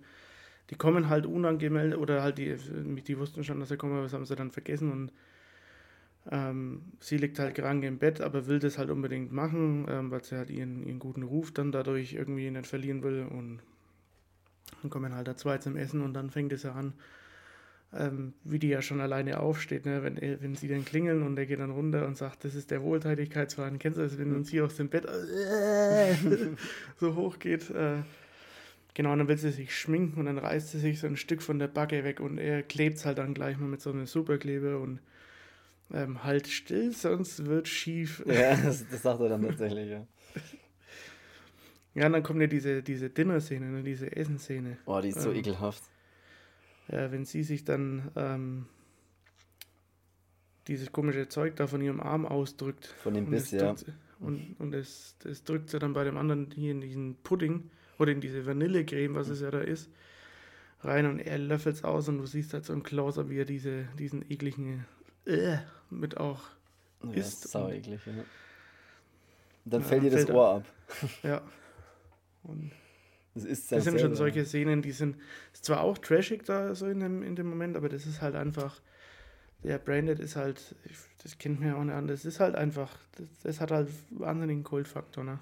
die kommen halt unangemeldet, oder halt die, die wussten schon, dass sie kommen, aber das haben sie dann vergessen und Ähm, sie liegt halt krank im Bett, aber will das halt unbedingt machen, ähm, weil sie halt ihren, ihren guten Ruf dann dadurch irgendwie nicht verlieren will. Und dann kommen halt da zwei zum Essen und dann fängt es ja an, ähm, wie die ja schon alleine aufsteht, ne? wenn, wenn sie dann klingeln und er geht dann runter und sagt, das ist der Wohltätigkeitsverein. Kennst du das, wenn uns hier aus dem Bett äh, so hoch geht? Äh, genau, dann will sie sich schminken und dann reißt sie sich so ein Stück von der Backe weg und er klebt es halt dann gleich mal mit so einem Superklebe und ähm, halt still, sonst wird schief. Ja, das, das sagt er dann tatsächlich, ja. Ja, und dann kommt ja diese, diese Dinner-Szene, ne, diese Essenszene. Oh, die ist so ähm, ekelhaft. Ja, wenn sie sich dann ähm, dieses komische Zeug da von ihrem Arm ausdrückt. Von dem Biss, ja. Drückt, und und das, das drückt sie dann bei dem anderen hier in diesen Pudding oder in diese Vanillecreme, was es ja da ist, rein und er löffelt es aus und du siehst halt so im Closer, wie er diese, diesen ekligen äh, mit auch ja, isst. Sau eklig, ja. Dann ja, fällt dir das Ohr ab. Ja. Und das, ist das sind schon solche Szenen, die sind ist zwar auch trashig da so in dem, in dem Moment, aber das ist halt einfach, der Branded ist halt, das kennt man ja auch nicht an, das ist halt einfach, das, das hat halt wahnsinnigen Kultfaktor, ne?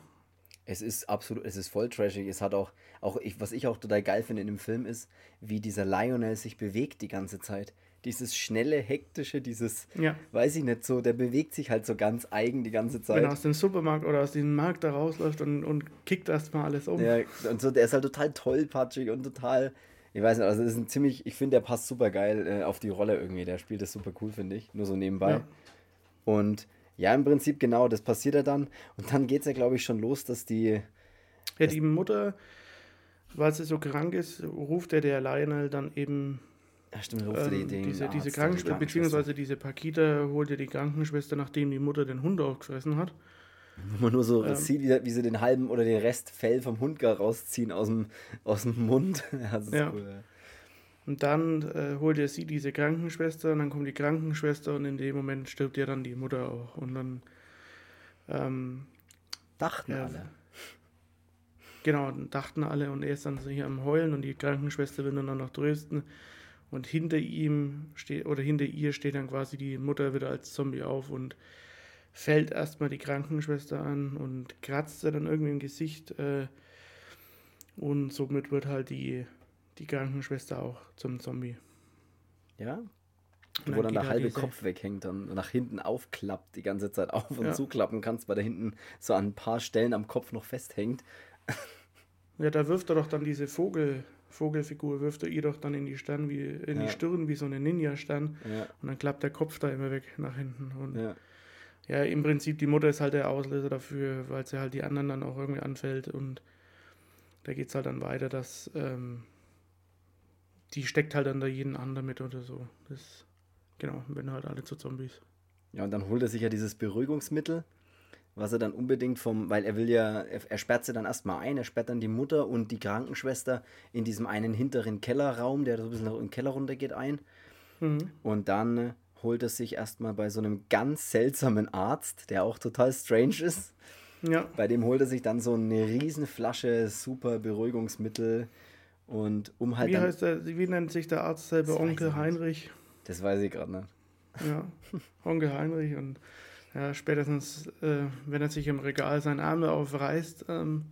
Es ist absolut, es ist voll trashig. Es hat auch, auch ich, was ich auch total geil finde in dem Film ist, wie dieser Lionel sich bewegt die ganze Zeit dieses schnelle, hektische, dieses, ja. weiß ich nicht so, der bewegt sich halt so ganz eigen die ganze Zeit. Wenn er aus dem Supermarkt oder aus dem Markt da rausläuft und, und kickt erstmal alles um. Ja, und so, der ist halt total tollpatschig und total, ich weiß nicht, also das ist ein ziemlich, ich finde, der passt super geil äh, auf die Rolle irgendwie, der spielt das super cool, finde ich, nur so nebenbei. Ja. Und ja, im Prinzip genau, das passiert ja dann und dann geht es ja, glaube ich, schon los, dass die... Ja, die Mutter, weil sie so krank ist, ruft er der Lionel dann eben ja, stimmt, ruft ähm, die, diese, diese Krankenschwester, beziehungsweise diese Pakita holt ja die Krankenschwester, nachdem die Mutter den Hund aufgefressen hat. Wo man nur so ähm, sieht, wie, wie, sie den halben oder den Rest Fell vom Hund gar rausziehen aus dem, aus dem Mund. das ist ja. cool. Und dann äh, holt er sie diese Krankenschwester und dann kommt die Krankenschwester und in dem Moment stirbt ja dann die Mutter auch. Und dann ähm, dachten ja, alle. Genau, dachten alle und er ist dann so hier am Heulen und die Krankenschwester will dann noch trösten. Und hinter ihm steht oder hinter ihr steht dann quasi die Mutter wieder als Zombie auf und fällt erstmal die Krankenschwester an und kratzt sie dann irgendwie im Gesicht. Äh, und somit wird halt die, die Krankenschwester auch zum Zombie. Ja. Und wo dann der halt halbe Kopf weghängt und nach hinten aufklappt, die ganze Zeit auf und ja. zuklappen kannst, weil da hinten so an ein paar Stellen am Kopf noch festhängt. Ja, da wirft er doch dann diese Vogel, Vogelfigur wirft er ihr doch dann in die Stirn wie in ja. die Stirn wie so eine Ninja-Stern ja. und dann klappt der Kopf da immer weg nach hinten. Und ja. ja, im Prinzip die Mutter ist halt der Auslöser dafür, weil sie halt die anderen dann auch irgendwie anfällt und da geht es halt dann weiter, dass ähm, die steckt halt dann da jeden an damit oder so. Das, genau, wenn halt alle zu Zombies. Ja, und dann holt er sich ja dieses Beruhigungsmittel was er dann unbedingt vom, weil er will ja, er, er sperrt sie dann erstmal ein, er sperrt dann die Mutter und die Krankenschwester in diesem einen hinteren Kellerraum, der so ein bisschen in den Keller runtergeht, ein. Mhm. Und dann holt er sich erstmal bei so einem ganz seltsamen Arzt, der auch total strange ist. Ja. Bei dem holt er sich dann so eine riesen Flasche super Beruhigungsmittel und um halt. Wie heißt der, wie nennt sich der Arzt selber? Onkel Heinrich. Das weiß ich gerade nicht. Ja, Onkel Heinrich und ja, spätestens, äh, wenn er sich im Regal seine Arme aufreißt, ähm,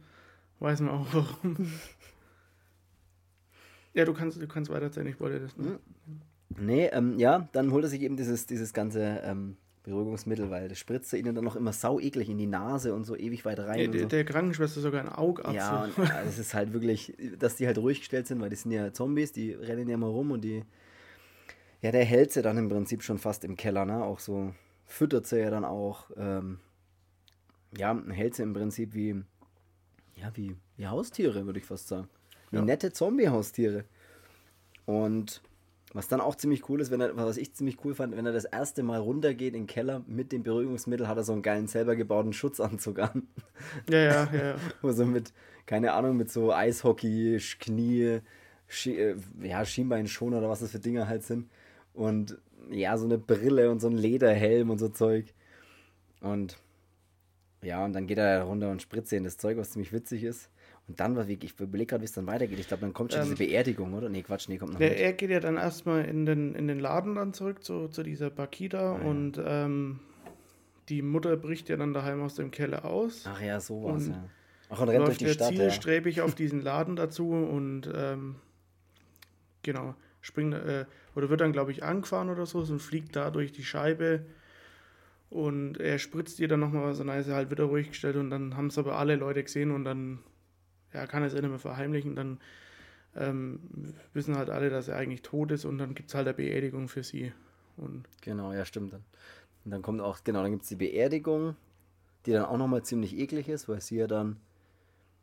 weiß man auch warum. ja, du kannst, du kannst weiterzählen, ich wollte das. Ne? Nee, ähm, ja, dann holt er sich eben dieses, dieses ganze ähm, Beruhigungsmittel, weil das spritzt ihnen dann noch immer sau eklig in die Nase und so ewig weit rein. Ja, der, so. der, Krankenschwester sogar ein Augapfel. Ja, und ja, es ist halt wirklich, dass die halt ruhig gestellt sind, weil die sind ja Zombies, die rennen ja mal rum und die. Ja, der hält sie dann im Prinzip schon fast im Keller, ne? Auch so füttert sie ja dann auch, ähm, ja, hält sie im Prinzip wie, ja, wie, wie Haustiere, würde ich fast sagen. Wie ja. nette Zombie-Haustiere. Und was dann auch ziemlich cool ist, wenn er, was ich ziemlich cool fand, wenn er das erste Mal runtergeht in den Keller mit dem Beruhigungsmittel, hat er so einen geilen selber gebauten Schutzanzug an. Ja, ja, ja. Wo so mit, keine Ahnung, mit so Eishockey, Knie, Sch äh, ja, Schienbeinschoner oder was das für Dinger halt sind. Und ja, so eine Brille und so ein Lederhelm und so Zeug. Und ja, und dann geht er runter und spritzt in das Zeug, was ziemlich witzig ist. Und dann, was ich überlege gerade, wie es dann weitergeht. Ich glaube, dann kommt schon Ähm, diese Beerdigung, oder? Nee, Quatsch, nee, kommt noch Der, nicht. er geht ja dann erstmal in den, in den Laden dann zurück zu, zu dieser Bakida Ah, ja. und ähm, die Mutter bricht ja dann daheim aus dem Keller aus. Ach ja, sowas, und ja. Ach, und rennt durch die Stadt, ja. zielstrebig auf diesen Laden dazu und ähm, genau, springt äh, oder wird dann, glaube ich, angefahren oder so und fliegt da durch die Scheibe und er spritzt ihr dann nochmal was und dann ist er halt wieder ruhig gestellt und dann haben es aber alle Leute gesehen und dann ja, kann er es eh nicht mehr verheimlichen, dann ähm, wissen halt alle, dass er eigentlich tot ist und dann gibt es halt eine Beerdigung für sie. Und Genau, ja, stimmt dann. Und dann kommt auch, genau, dann gibt es die Beerdigung, die dann auch nochmal ziemlich eklig ist, weil sie ja dann,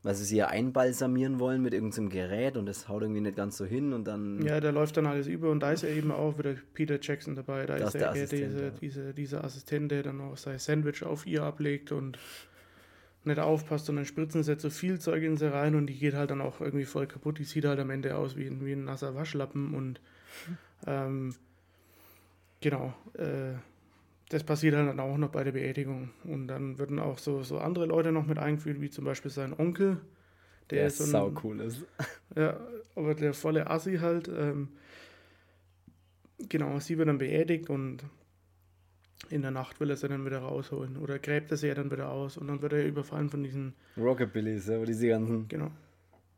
weil sie sie ja einbalsamieren wollen mit irgendeinem Gerät und das haut irgendwie nicht ganz so hin und dann, ja, da läuft dann alles über und da ist ja eben auch wieder Peter Jackson dabei. Da ist ist der er, der, Assistent, diese, ja. diese, dieser Assistent, der dann auch sein Sandwich auf ihr ablegt und nicht aufpasst und dann spritzen sie jetzt so viel Zeug in sie rein und die geht halt dann auch irgendwie voll kaputt. Die sieht halt am Ende aus wie, ein- wie ein nasser Waschlappen und ähm, genau, äh, das passiert halt dann auch noch bei der Beerdigung. Und dann würden auch so, so andere Leute noch mit eingeführt, wie zum Beispiel sein Onkel. Der, der ist so sau ein, cool ist. ja, aber der volle Assi halt. Ähm, genau, sie wird dann beerdigt und in der Nacht will er sie dann wieder rausholen. Oder gräbt er sie ja dann wieder aus und dann wird er überfallen von diesen, Rockabillys, ja, wo diese ganzen genau.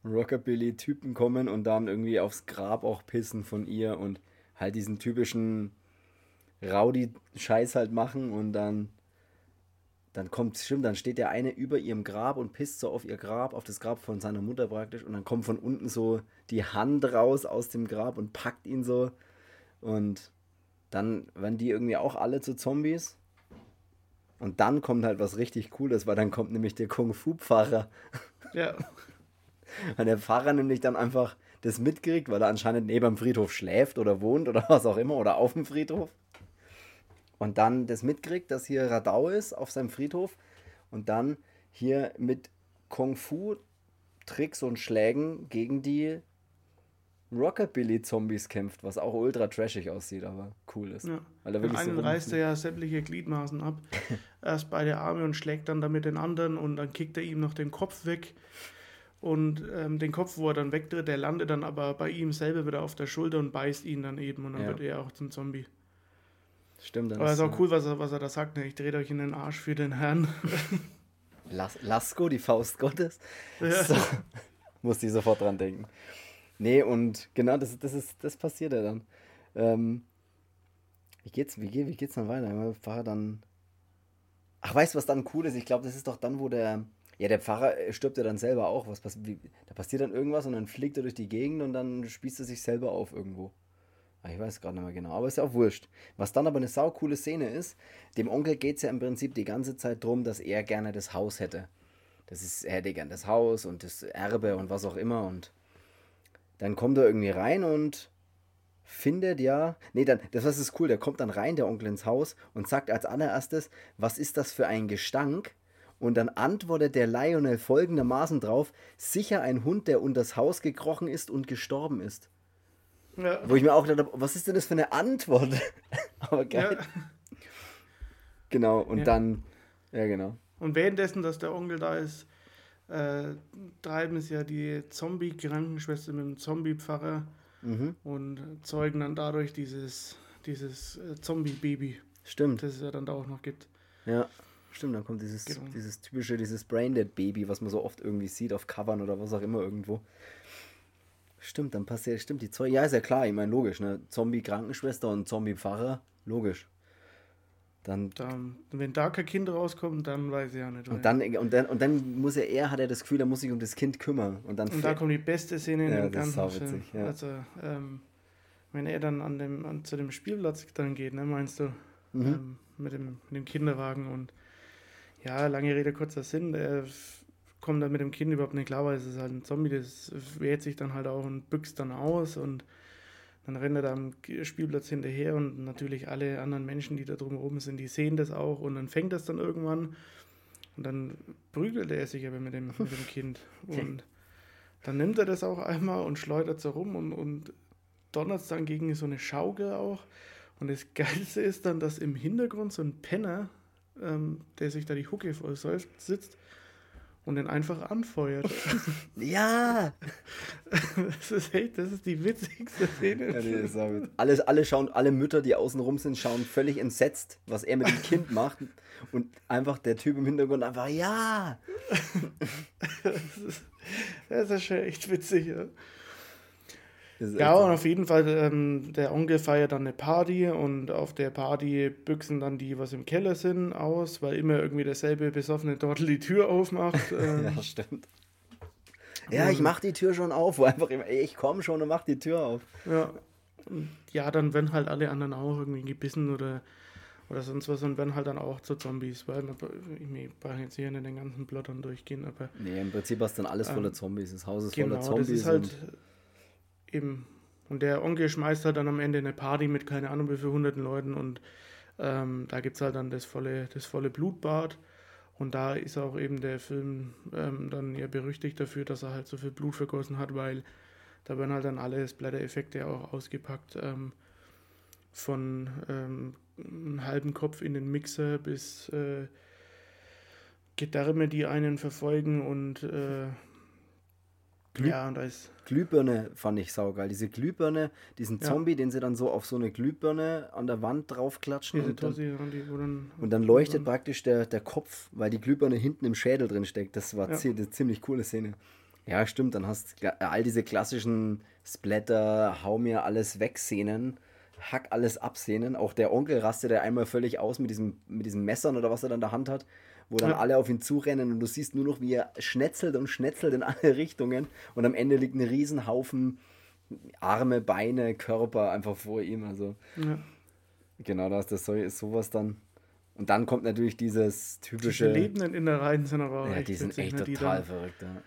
Rockabilly-Typen kommen und dann irgendwie aufs Grab auch pissen von ihr und halt diesen typischen Rowdy-Scheiß halt machen und dann dann kommt, stimmt, dann steht der eine über ihrem Grab und pisst so auf ihr Grab, auf das Grab von seiner Mutter praktisch und dann kommt von unten so die Hand raus aus dem Grab und packt ihn so und dann werden die irgendwie auch alle zu Zombies. Und dann kommt halt was richtig Cooles, weil dann kommt nämlich der Kung-Fu-Pfarrer. Ja, weil der Pfarrer nämlich dann einfach das mitkriegt, weil er anscheinend neben dem Friedhof schläft oder wohnt oder was auch immer oder auf dem Friedhof. Und dann das mitkriegt, dass hier Radau ist auf seinem Friedhof. Und dann hier mit Kung-Fu-Tricks und Schlägen gegen die Rockabilly-Zombies kämpft, was auch ultra trashig aussieht, aber cool ist. ja. Weil er so einen rum- reißt er ja sämtliche Gliedmaßen ab. Erst beide Arme und schlägt dann damit den anderen und dann kickt er ihm noch den Kopf weg. Und ähm, den Kopf, wo er dann wegtritt, der landet dann aber bei ihm selber wieder auf der Schulter und beißt ihn dann eben und dann Ja. wird er auch zum Zombie. Stimmt, dann Aber es ist so- auch cool, was er, was er da sagt. Ne? Ich drehe euch in den Arsch für den Herrn. Las Lasko, die Faust Gottes. Ja. So, musste ich sofort dran denken. Nee, und genau, das, das, ist, das passiert ja dann. Ähm, wie, geht's, wie, wie geht's dann weiter? Der Pfarrer dann. Ach, weißt du, was dann cool ist? Ich glaube, das ist doch dann, wo der. Ja, der Pfarrer äh, stirbt ja dann selber auch. Was, pass- wie, da passiert dann irgendwas und dann fliegt er durch die Gegend und dann spießt er sich selber auf irgendwo. Ah, Ich weiß gerade nicht mehr genau, aber ist ja auch wurscht. Was dann aber eine saukoole Szene ist, dem Onkel geht es ja im Prinzip die ganze Zeit drum, dass er gerne das Haus hätte. Das ist, er hätte gern das Haus und das Erbe und was auch immer. Und dann kommt er irgendwie rein und findet ja. Nee, dann, das was ist cool, der kommt dann rein, der Onkel ins Haus, und sagt als allererstes, was ist das für ein Gestank? Und dann antwortet der Lionel folgendermaßen drauf: sicher ein Hund, der unters Haus gekrochen ist und gestorben ist. Ja. Wo ich mir auch gedacht habe, was ist denn das für eine Antwort? Aber geil. Ja. Genau, und Ja. dann, ja genau. Und währenddessen, dass der Onkel da ist, äh, treiben es ja die Zombie-Krankenschwester mit dem Zombie-Pfarrer Mhm. und zeugen dann dadurch dieses, dieses äh, Zombie-Baby, Stimmt. das es ja dann da auch noch gibt. Ja, stimmt, dann kommt dieses, Genau. dieses typische, dieses Braindead-Baby, was man so oft irgendwie sieht auf Covern oder was auch immer irgendwo. Stimmt, dann passiert, stimmt, die Zeug. Ja, ist ja klar, ich meine, logisch, ne? Zombie-Krankenschwester und Zombie-Pfarrer, logisch. Dann, Dann, wenn da kein Kind rauskommt, dann weiß ich ja nicht. und dann, und dann, und dann muss er, er hat er das Gefühl, er muss sich um das Kind kümmern. Und dann Und da kommt die beste Szene in Ja, dem das ist ganzen Film. ja. Also, ähm, wenn er dann an dem, an, zu dem Spielplatz dann geht, ne, meinst du, Mhm. ähm, mit, dem, mit dem Kinderwagen und ja, lange Rede, kurzer Sinn, er kommt dann mit dem Kind überhaupt nicht klar, weil es ist halt ein Zombie, das wehrt sich dann halt auch und büxt dann aus und dann rennt er da am Spielplatz hinterher und natürlich alle anderen Menschen, die da drumherum sind, die sehen das auch und dann fängt das dann irgendwann und dann prügelt er sich aber mit dem, mit dem Kind und dann nimmt er das auch einmal und schleudert so rum und, und donnert es dann gegen so eine Schaukel auch. Und das Geilste ist dann, dass im Hintergrund so ein Penner, ähm, der sich da die Hucke voll säuft, sitzt und den einfach anfeuert. Ja! das, ist echt, das ist die witzigste Szene. ja ist alle, alle, schauen, alle Mütter, die außen rum sind, schauen völlig entsetzt, was er mit dem Kind macht. Und einfach der Typ im Hintergrund einfach, ja! das, ist, das ist schon echt witzig, ja. Ja, und auf jeden Fall, ähm, der Onkel feiert dann eine Party und auf der Party büchsen dann die, was im Keller sind, aus, weil immer irgendwie derselbe besoffene Dortel die Tür aufmacht. Ähm, ja, stimmt. Ja, ich mach die Tür schon auf, wo einfach immer, ich komme schon und mach die Tür auf. Ja. Ja, dann werden halt alle anderen auch irgendwie gebissen oder, oder sonst was und werden halt dann auch zu Zombies, weil man, ich brauche jetzt hier nicht den ganzen Plot dann durchgehen, aber. Nee, im Prinzip hast du dann alles voller ähm, Zombies. Das Haus ist genau, voller Zombies. Das ist halt Eben. Und der Onkel schmeißt halt dann am Ende eine Party mit keine Ahnung wie viel hunderten Leuten und ähm, da gibt es halt dann das volle, das volle Blutbad. Und da ist auch eben der Film ähm, dann ja berüchtigt dafür, dass er halt so viel Blut vergossen hat, weil da werden halt dann alle Splatter-Effekte auch ausgepackt. Ähm, von ähm, einem halben Kopf in den Mixer bis äh, Gedärme, die einen verfolgen und äh, Glüh ja, und da ist. Glühbirne fand ich saugeil. Diese Glühbirne, diesen Zombie, ja. den sie dann so auf so eine Glühbirne an der Wand draufklatschen. und, dann, die, dann, und dann leuchtet praktisch der, der Kopf, weil die Glühbirne hinten im Schädel drin steckt. Das war ja. eine ziemlich coole Szene. Ja, stimmt. Dann hast du all diese klassischen Splatter, hau mir alles weg Szenen, hack alles ab Szenen. Auch der Onkel rastet der einmal völlig aus mit diesem, mit diesem Messern oder was er dann in der Hand hat wo dann ja. alle auf ihn zurennen und du siehst nur noch, wie er schnetzelt und schnetzelt in alle Richtungen und am Ende liegt ein Riesenhaufen Arme, Beine, Körper einfach vor ihm. Also ja. genau das, das ist sowas dann. Und dann kommt natürlich dieses typische. Die lebenden Innereien sind aber auch ja, echt die sind echt ne? total dann, verrückt. Ja.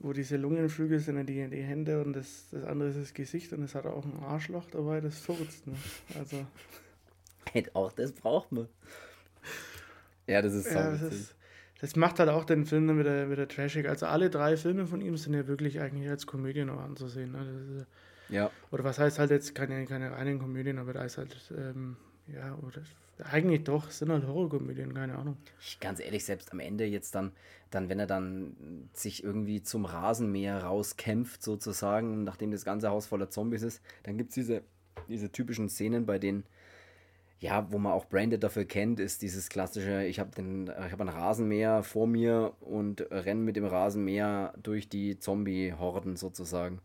Wo diese Lungenflügel sind die, die Hände und das, das andere ist das Gesicht und es hat auch ein Arschloch dabei, das furzt. Ne? Also. auch das braucht man. Ja, das ist ja, das, ist, das macht halt auch den Film dann wieder, wieder trashig. Also alle drei Filme von ihm sind ja wirklich eigentlich als Komödie noch anzusehen. Ne? Ist, ja. Oder was heißt halt jetzt keine, keine reinen Komödien, aber da ist halt, ähm, ja, oder eigentlich doch, sind halt Horrorkomödien, keine Ahnung. Ganz ehrlich, selbst am Ende jetzt dann, dann, wenn er dann sich irgendwie zum Rasenmäher rauskämpft, sozusagen, nachdem das ganze Haus voller Zombies ist, dann gibt es diese, diese typischen Szenen, bei denen ja, wo man auch Branded dafür kennt, ist dieses klassische, ich habe hab einen Rasenmäher vor mir und renne mit dem Rasenmäher durch die Zombie-Horden sozusagen.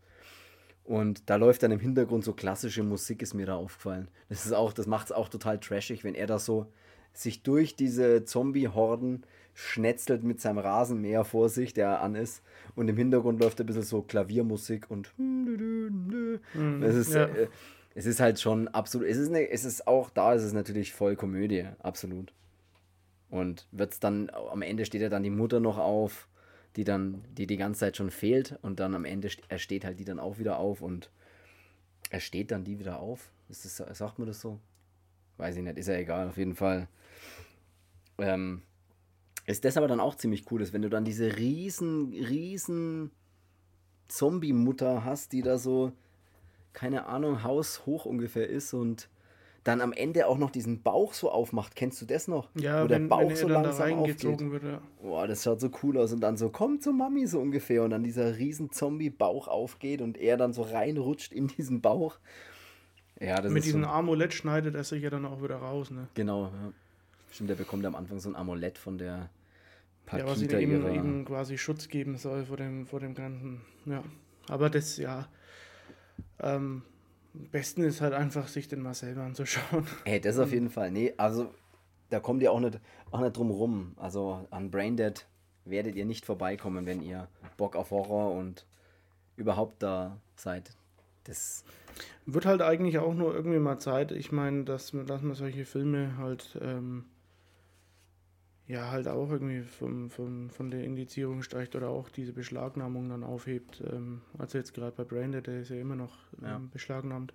Und da läuft dann im Hintergrund so klassische Musik, ist mir da aufgefallen. Das ist auch, das macht es auch total trashig, wenn er da so sich durch diese Zombie-Horden schnetzelt mit seinem Rasenmäher vor sich, der an ist. Und im Hintergrund läuft ein bisschen so Klaviermusik und. Mhm, das ist. Ja. Äh, es ist halt schon absolut, es ist, eine, es ist auch da, ist es natürlich voll Komödie, absolut. Und wird's dann, am Ende steht ja dann die Mutter noch auf, die dann, die die ganze Zeit schon fehlt und dann am Ende er steht halt die dann auch wieder auf und er steht dann die wieder auf. Ist das, sagt man das so? Weiß ich nicht, ist ja egal, auf jeden Fall. Ähm, ist das aber dann auch ziemlich cool, ist, wenn du dann diese riesen, riesen Zombie-Mutter hast, die da so keine Ahnung, Haus hoch ungefähr ist und dann am Ende auch noch diesen Bauch so aufmacht. Kennst du das noch? Ja, Wo wenn, der Bauch wenn so langsam aufgeht. Wird, ja. Boah, das schaut so cool aus. Und dann so, komm zu Mami so ungefähr. Und dann dieser riesen Zombie-Bauch aufgeht und er dann so reinrutscht in diesen Bauch. Ja, das Mit diesem so Amulett schneidet er sich ja dann auch wieder raus, ne? Genau, ja. Stimmt, der bekommt am Anfang so ein Amulett von der Pakita. Ja, was ihm eben, eben quasi Schutz geben soll vor dem, vor dem Ganzen. Ja. Aber das, ja, ähm, am besten ist halt einfach, sich den mal selber anzuschauen. Ey, das auf jeden Fall. Nee, also da kommt ihr auch nicht, auch nicht drum rum. Also an Braindead werdet ihr nicht vorbeikommen, wenn ihr Bock auf Horror und überhaupt da seid. Das wird halt eigentlich auch nur irgendwie mal Zeit. Ich meine, dass, dass man solche Filme halt ähm, ja halt auch irgendwie vom, vom, von der Indizierung streicht oder auch diese Beschlagnahmung dann aufhebt. Ähm, also jetzt gerade bei Branded, der ist ja immer noch ja. ähm, beschlagnahmt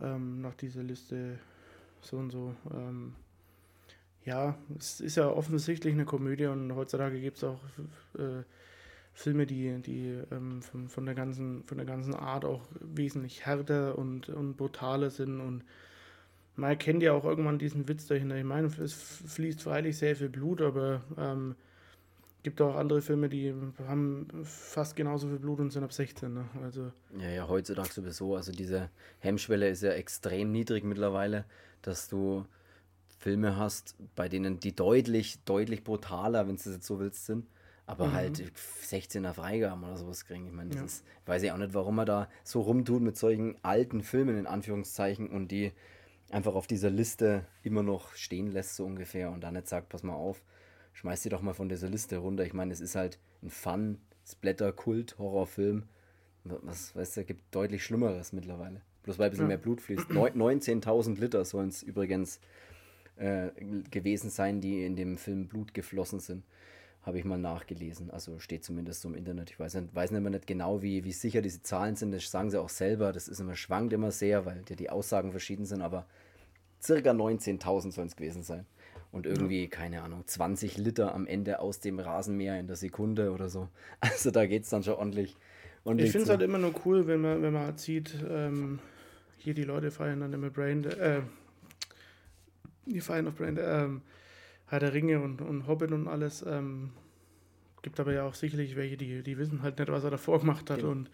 ähm, nach dieser Liste so und so. Ähm, ja, es ist ja offensichtlich eine Komödie und heutzutage gibt es auch äh, Filme, die, die ähm, von, von, der ganzen, von der ganzen Art auch wesentlich härter und, und brutaler sind und man erkennt ja auch irgendwann diesen Witz dahinter. Ich meine, es fließt freilich sehr viel Blut, aber ähm, gibt auch andere Filme, die haben fast genauso viel Blut und sind ab 16. Ne? Also Ja, ja, heutzutage sowieso. Also diese Hemmschwelle ist ja extrem niedrig mittlerweile, dass du Filme hast, bei denen die deutlich, deutlich brutaler, wenn du es jetzt so willst, sind. Aber halt 16er Freigaben oder sowas kriegen. Ich meine, das Ja. ist, weiß ich auch nicht, warum man da so rumtut mit solchen alten Filmen in Anführungszeichen und die einfach auf dieser Liste immer noch stehen lässt, so ungefähr, und dann nicht sagt, pass mal auf, schmeiß die doch mal von dieser Liste runter. Ich meine, es ist halt ein Fun, Splatter, Kult, Horrorfilm. Was, weißt du, gibt deutlich Schlimmeres mittlerweile. Bloß weil ein bisschen Ja. mehr Blut fließt. Neun- 19.000 Liter sollen es übrigens äh, gewesen sein, die in dem Film Blut geflossen sind. Habe ich mal nachgelesen. Also steht zumindest so im Internet. Ich weiß nicht, weiß nicht, immer nicht genau, wie, wie sicher diese Zahlen sind. Das sagen sie auch selber. Das ist immer, schwankt immer sehr, weil ja die Aussagen verschieden sind. Aber circa 19.000 sollen es gewesen sein. Und irgendwie, keine Ahnung, 20 Liter am Ende aus dem Rasenmäher in der Sekunde oder so. Also da geht es dann schon ordentlich. ordentlich ich finde es halt immer nur cool, wenn man, wenn man halt sieht, ähm, hier die Leute feiern dann immer Brain, äh, die feiern auf Brain, ähm, Herr der Ringe und, und Hobbit und alles. Ähm, gibt aber ja auch sicherlich welche, die, die wissen halt nicht, was er davor gemacht hat. Genau. Und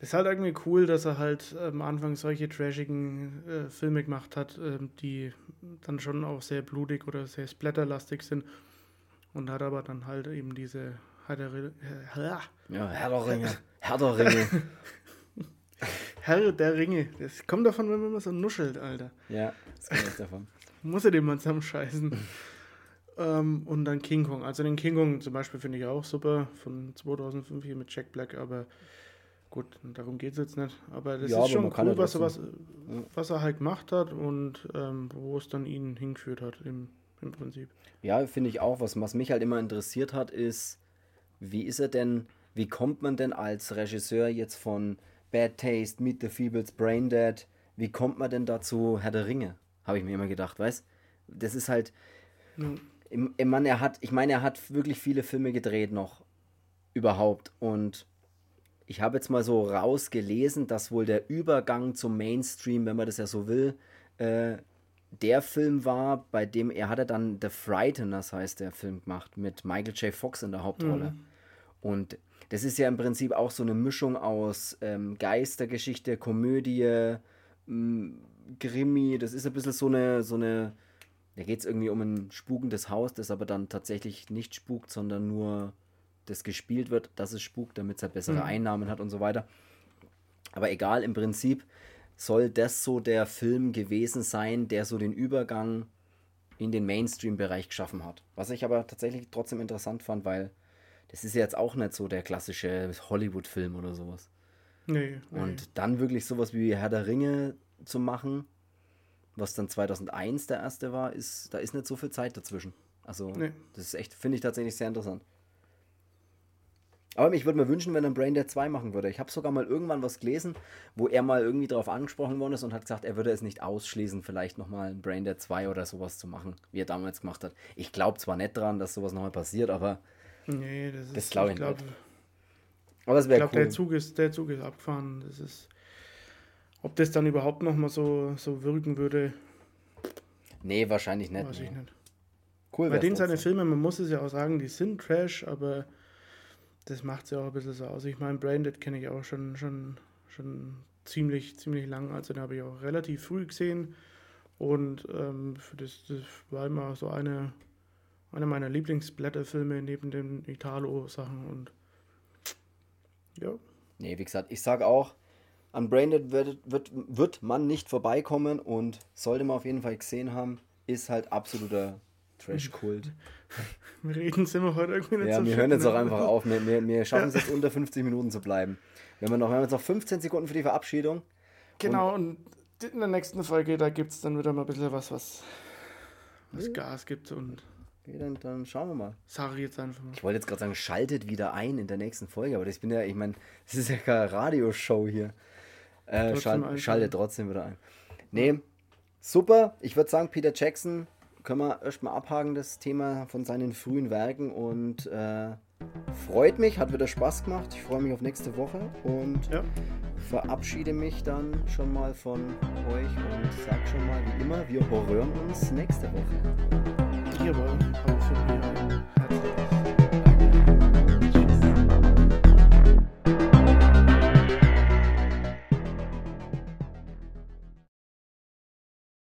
es ist halt irgendwie cool, dass er halt am Anfang solche trashigen äh, Filme gemacht hat, ähm, die dann schon auch sehr blutig oder sehr splatterlastig sind. Und hat aber dann halt eben diese Herr der, Ri- äh, Ja, Herr der Ringe. Herr der Ringe. Herr der Ringe. Das kommt davon, wenn man so nuschelt, Alter. ja, das kommt davon. Muss er den mal zusammenscheißen. ähm, und dann King Kong. Also den King Kong zum Beispiel finde ich auch super. Von 2005 hier mit Jack Black. Aber gut, darum geht es jetzt nicht. Aber das Ja, ist schon cool, ja was, er, was, was er halt gemacht hat und ähm, wo es dann ihn hingeführt hat im, im Prinzip. Ja, finde ich auch. Was, was mich halt immer interessiert hat, ist, wie ist er denn, wie kommt man denn als Regisseur jetzt von Bad Taste, Meet the Feebles, Braindead, wie kommt man denn dazu Herr der Ringe? Habe ich mir immer gedacht, weißt Das ist halt, im, im Mann, er hat, ich meine, er hat wirklich viele Filme gedreht noch überhaupt und ich habe jetzt mal so rausgelesen, dass wohl der Übergang zum Mainstream, wenn man das ja so will, äh, der Film war, bei dem er hatte dann The Frighteners heißt der Film gemacht mit Michael J. Fox in der Hauptrolle. Und das ist ja im Prinzip auch so eine Mischung aus ähm, Geistergeschichte, Komödie, m, Krimi. Das ist ein bisschen so eine, so eine, da geht es irgendwie um ein spukendes Haus, das aber dann tatsächlich nicht spukt, sondern nur das gespielt wird, dass es spukt, damit es halt bessere Mhm. Einnahmen hat und so weiter. Aber egal, im Prinzip soll das so der Film gewesen sein, der so den Übergang in den Mainstream-Bereich geschaffen hat. Was ich aber tatsächlich trotzdem interessant fand, weil das ist ja jetzt auch nicht so der klassische Hollywood-Film oder sowas. Nee, nee. Und dann wirklich sowas wie Herr der Ringe zu machen, was dann 2001 der erste war, ist, da ist nicht so viel Zeit dazwischen. Also, Nee. das ist echt, finde ich tatsächlich sehr interessant. Aber ich würde mir wünschen, wenn er Braindead 2 machen würde. Ich habe sogar mal irgendwann was gelesen, wo er mal irgendwie darauf angesprochen worden ist und hat gesagt, er würde es nicht ausschließen, vielleicht nochmal ein Braindead 2 oder sowas zu machen, wie er damals gemacht hat. Ich glaube zwar nicht dran, dass sowas nochmal passiert, aber, nee, das. Das glaub ich glaub, nicht. aber es Ich wäre glaube, cool. der, Zug ist, der Zug ist abgefahren. Das ist, ob das dann überhaupt noch mal so, so wirken würde, Nee, wahrscheinlich nicht. weiß ich nee. nicht. Cool Bei denen seine trotzdem. Filme, man muss es ja auch sagen, die sind Trash, aber das macht es ja auch ein bisschen so aus. Ich meine, Branded kenne ich auch schon, schon, schon ziemlich, ziemlich lang. Also den habe ich auch relativ früh gesehen. Und ähm, für das, das war immer so eine, einer meiner Lieblingsblätterfilme neben den Italo-Sachen. Und ja, Nee, wie gesagt, ich sage auch, an Braindead wird, wird, wird man nicht vorbeikommen und sollte man auf jeden Fall gesehen haben, ist halt absoluter Trash-Kult. wir reden es immer heute irgendwie nicht ja, so wir hören jetzt ne? auch einfach auf. Wir, wir, wir schaffen es jetzt unter 50 Minuten zu bleiben. Wir noch, wir haben jetzt noch 15 Sekunden für die Verabschiedung. Genau, und in der nächsten Folge, da gibt es dann wieder mal ein bisschen was, was, was Ja. Gas gibt und Okay, dann, dann schauen wir mal. ich jetzt einfach mal. Ich wollte jetzt gerade sagen, schaltet wieder ein in der nächsten Folge, aber das bin ja, ich meine, das ist ja keine Radioshow hier. Äh, Trotzdem schal, trotzdem wieder ein. Nee, super. Ich würde sagen, Peter Jackson können wir erstmal abhaken, das Thema von seinen frühen Werken und äh, freut mich, hat wieder Spaß gemacht. Ich freue mich auf nächste Woche und Ja, verabschiede mich dann schon mal von euch und sag schon mal wie immer, wir hören uns nächste Woche. jawohl, ein herzliches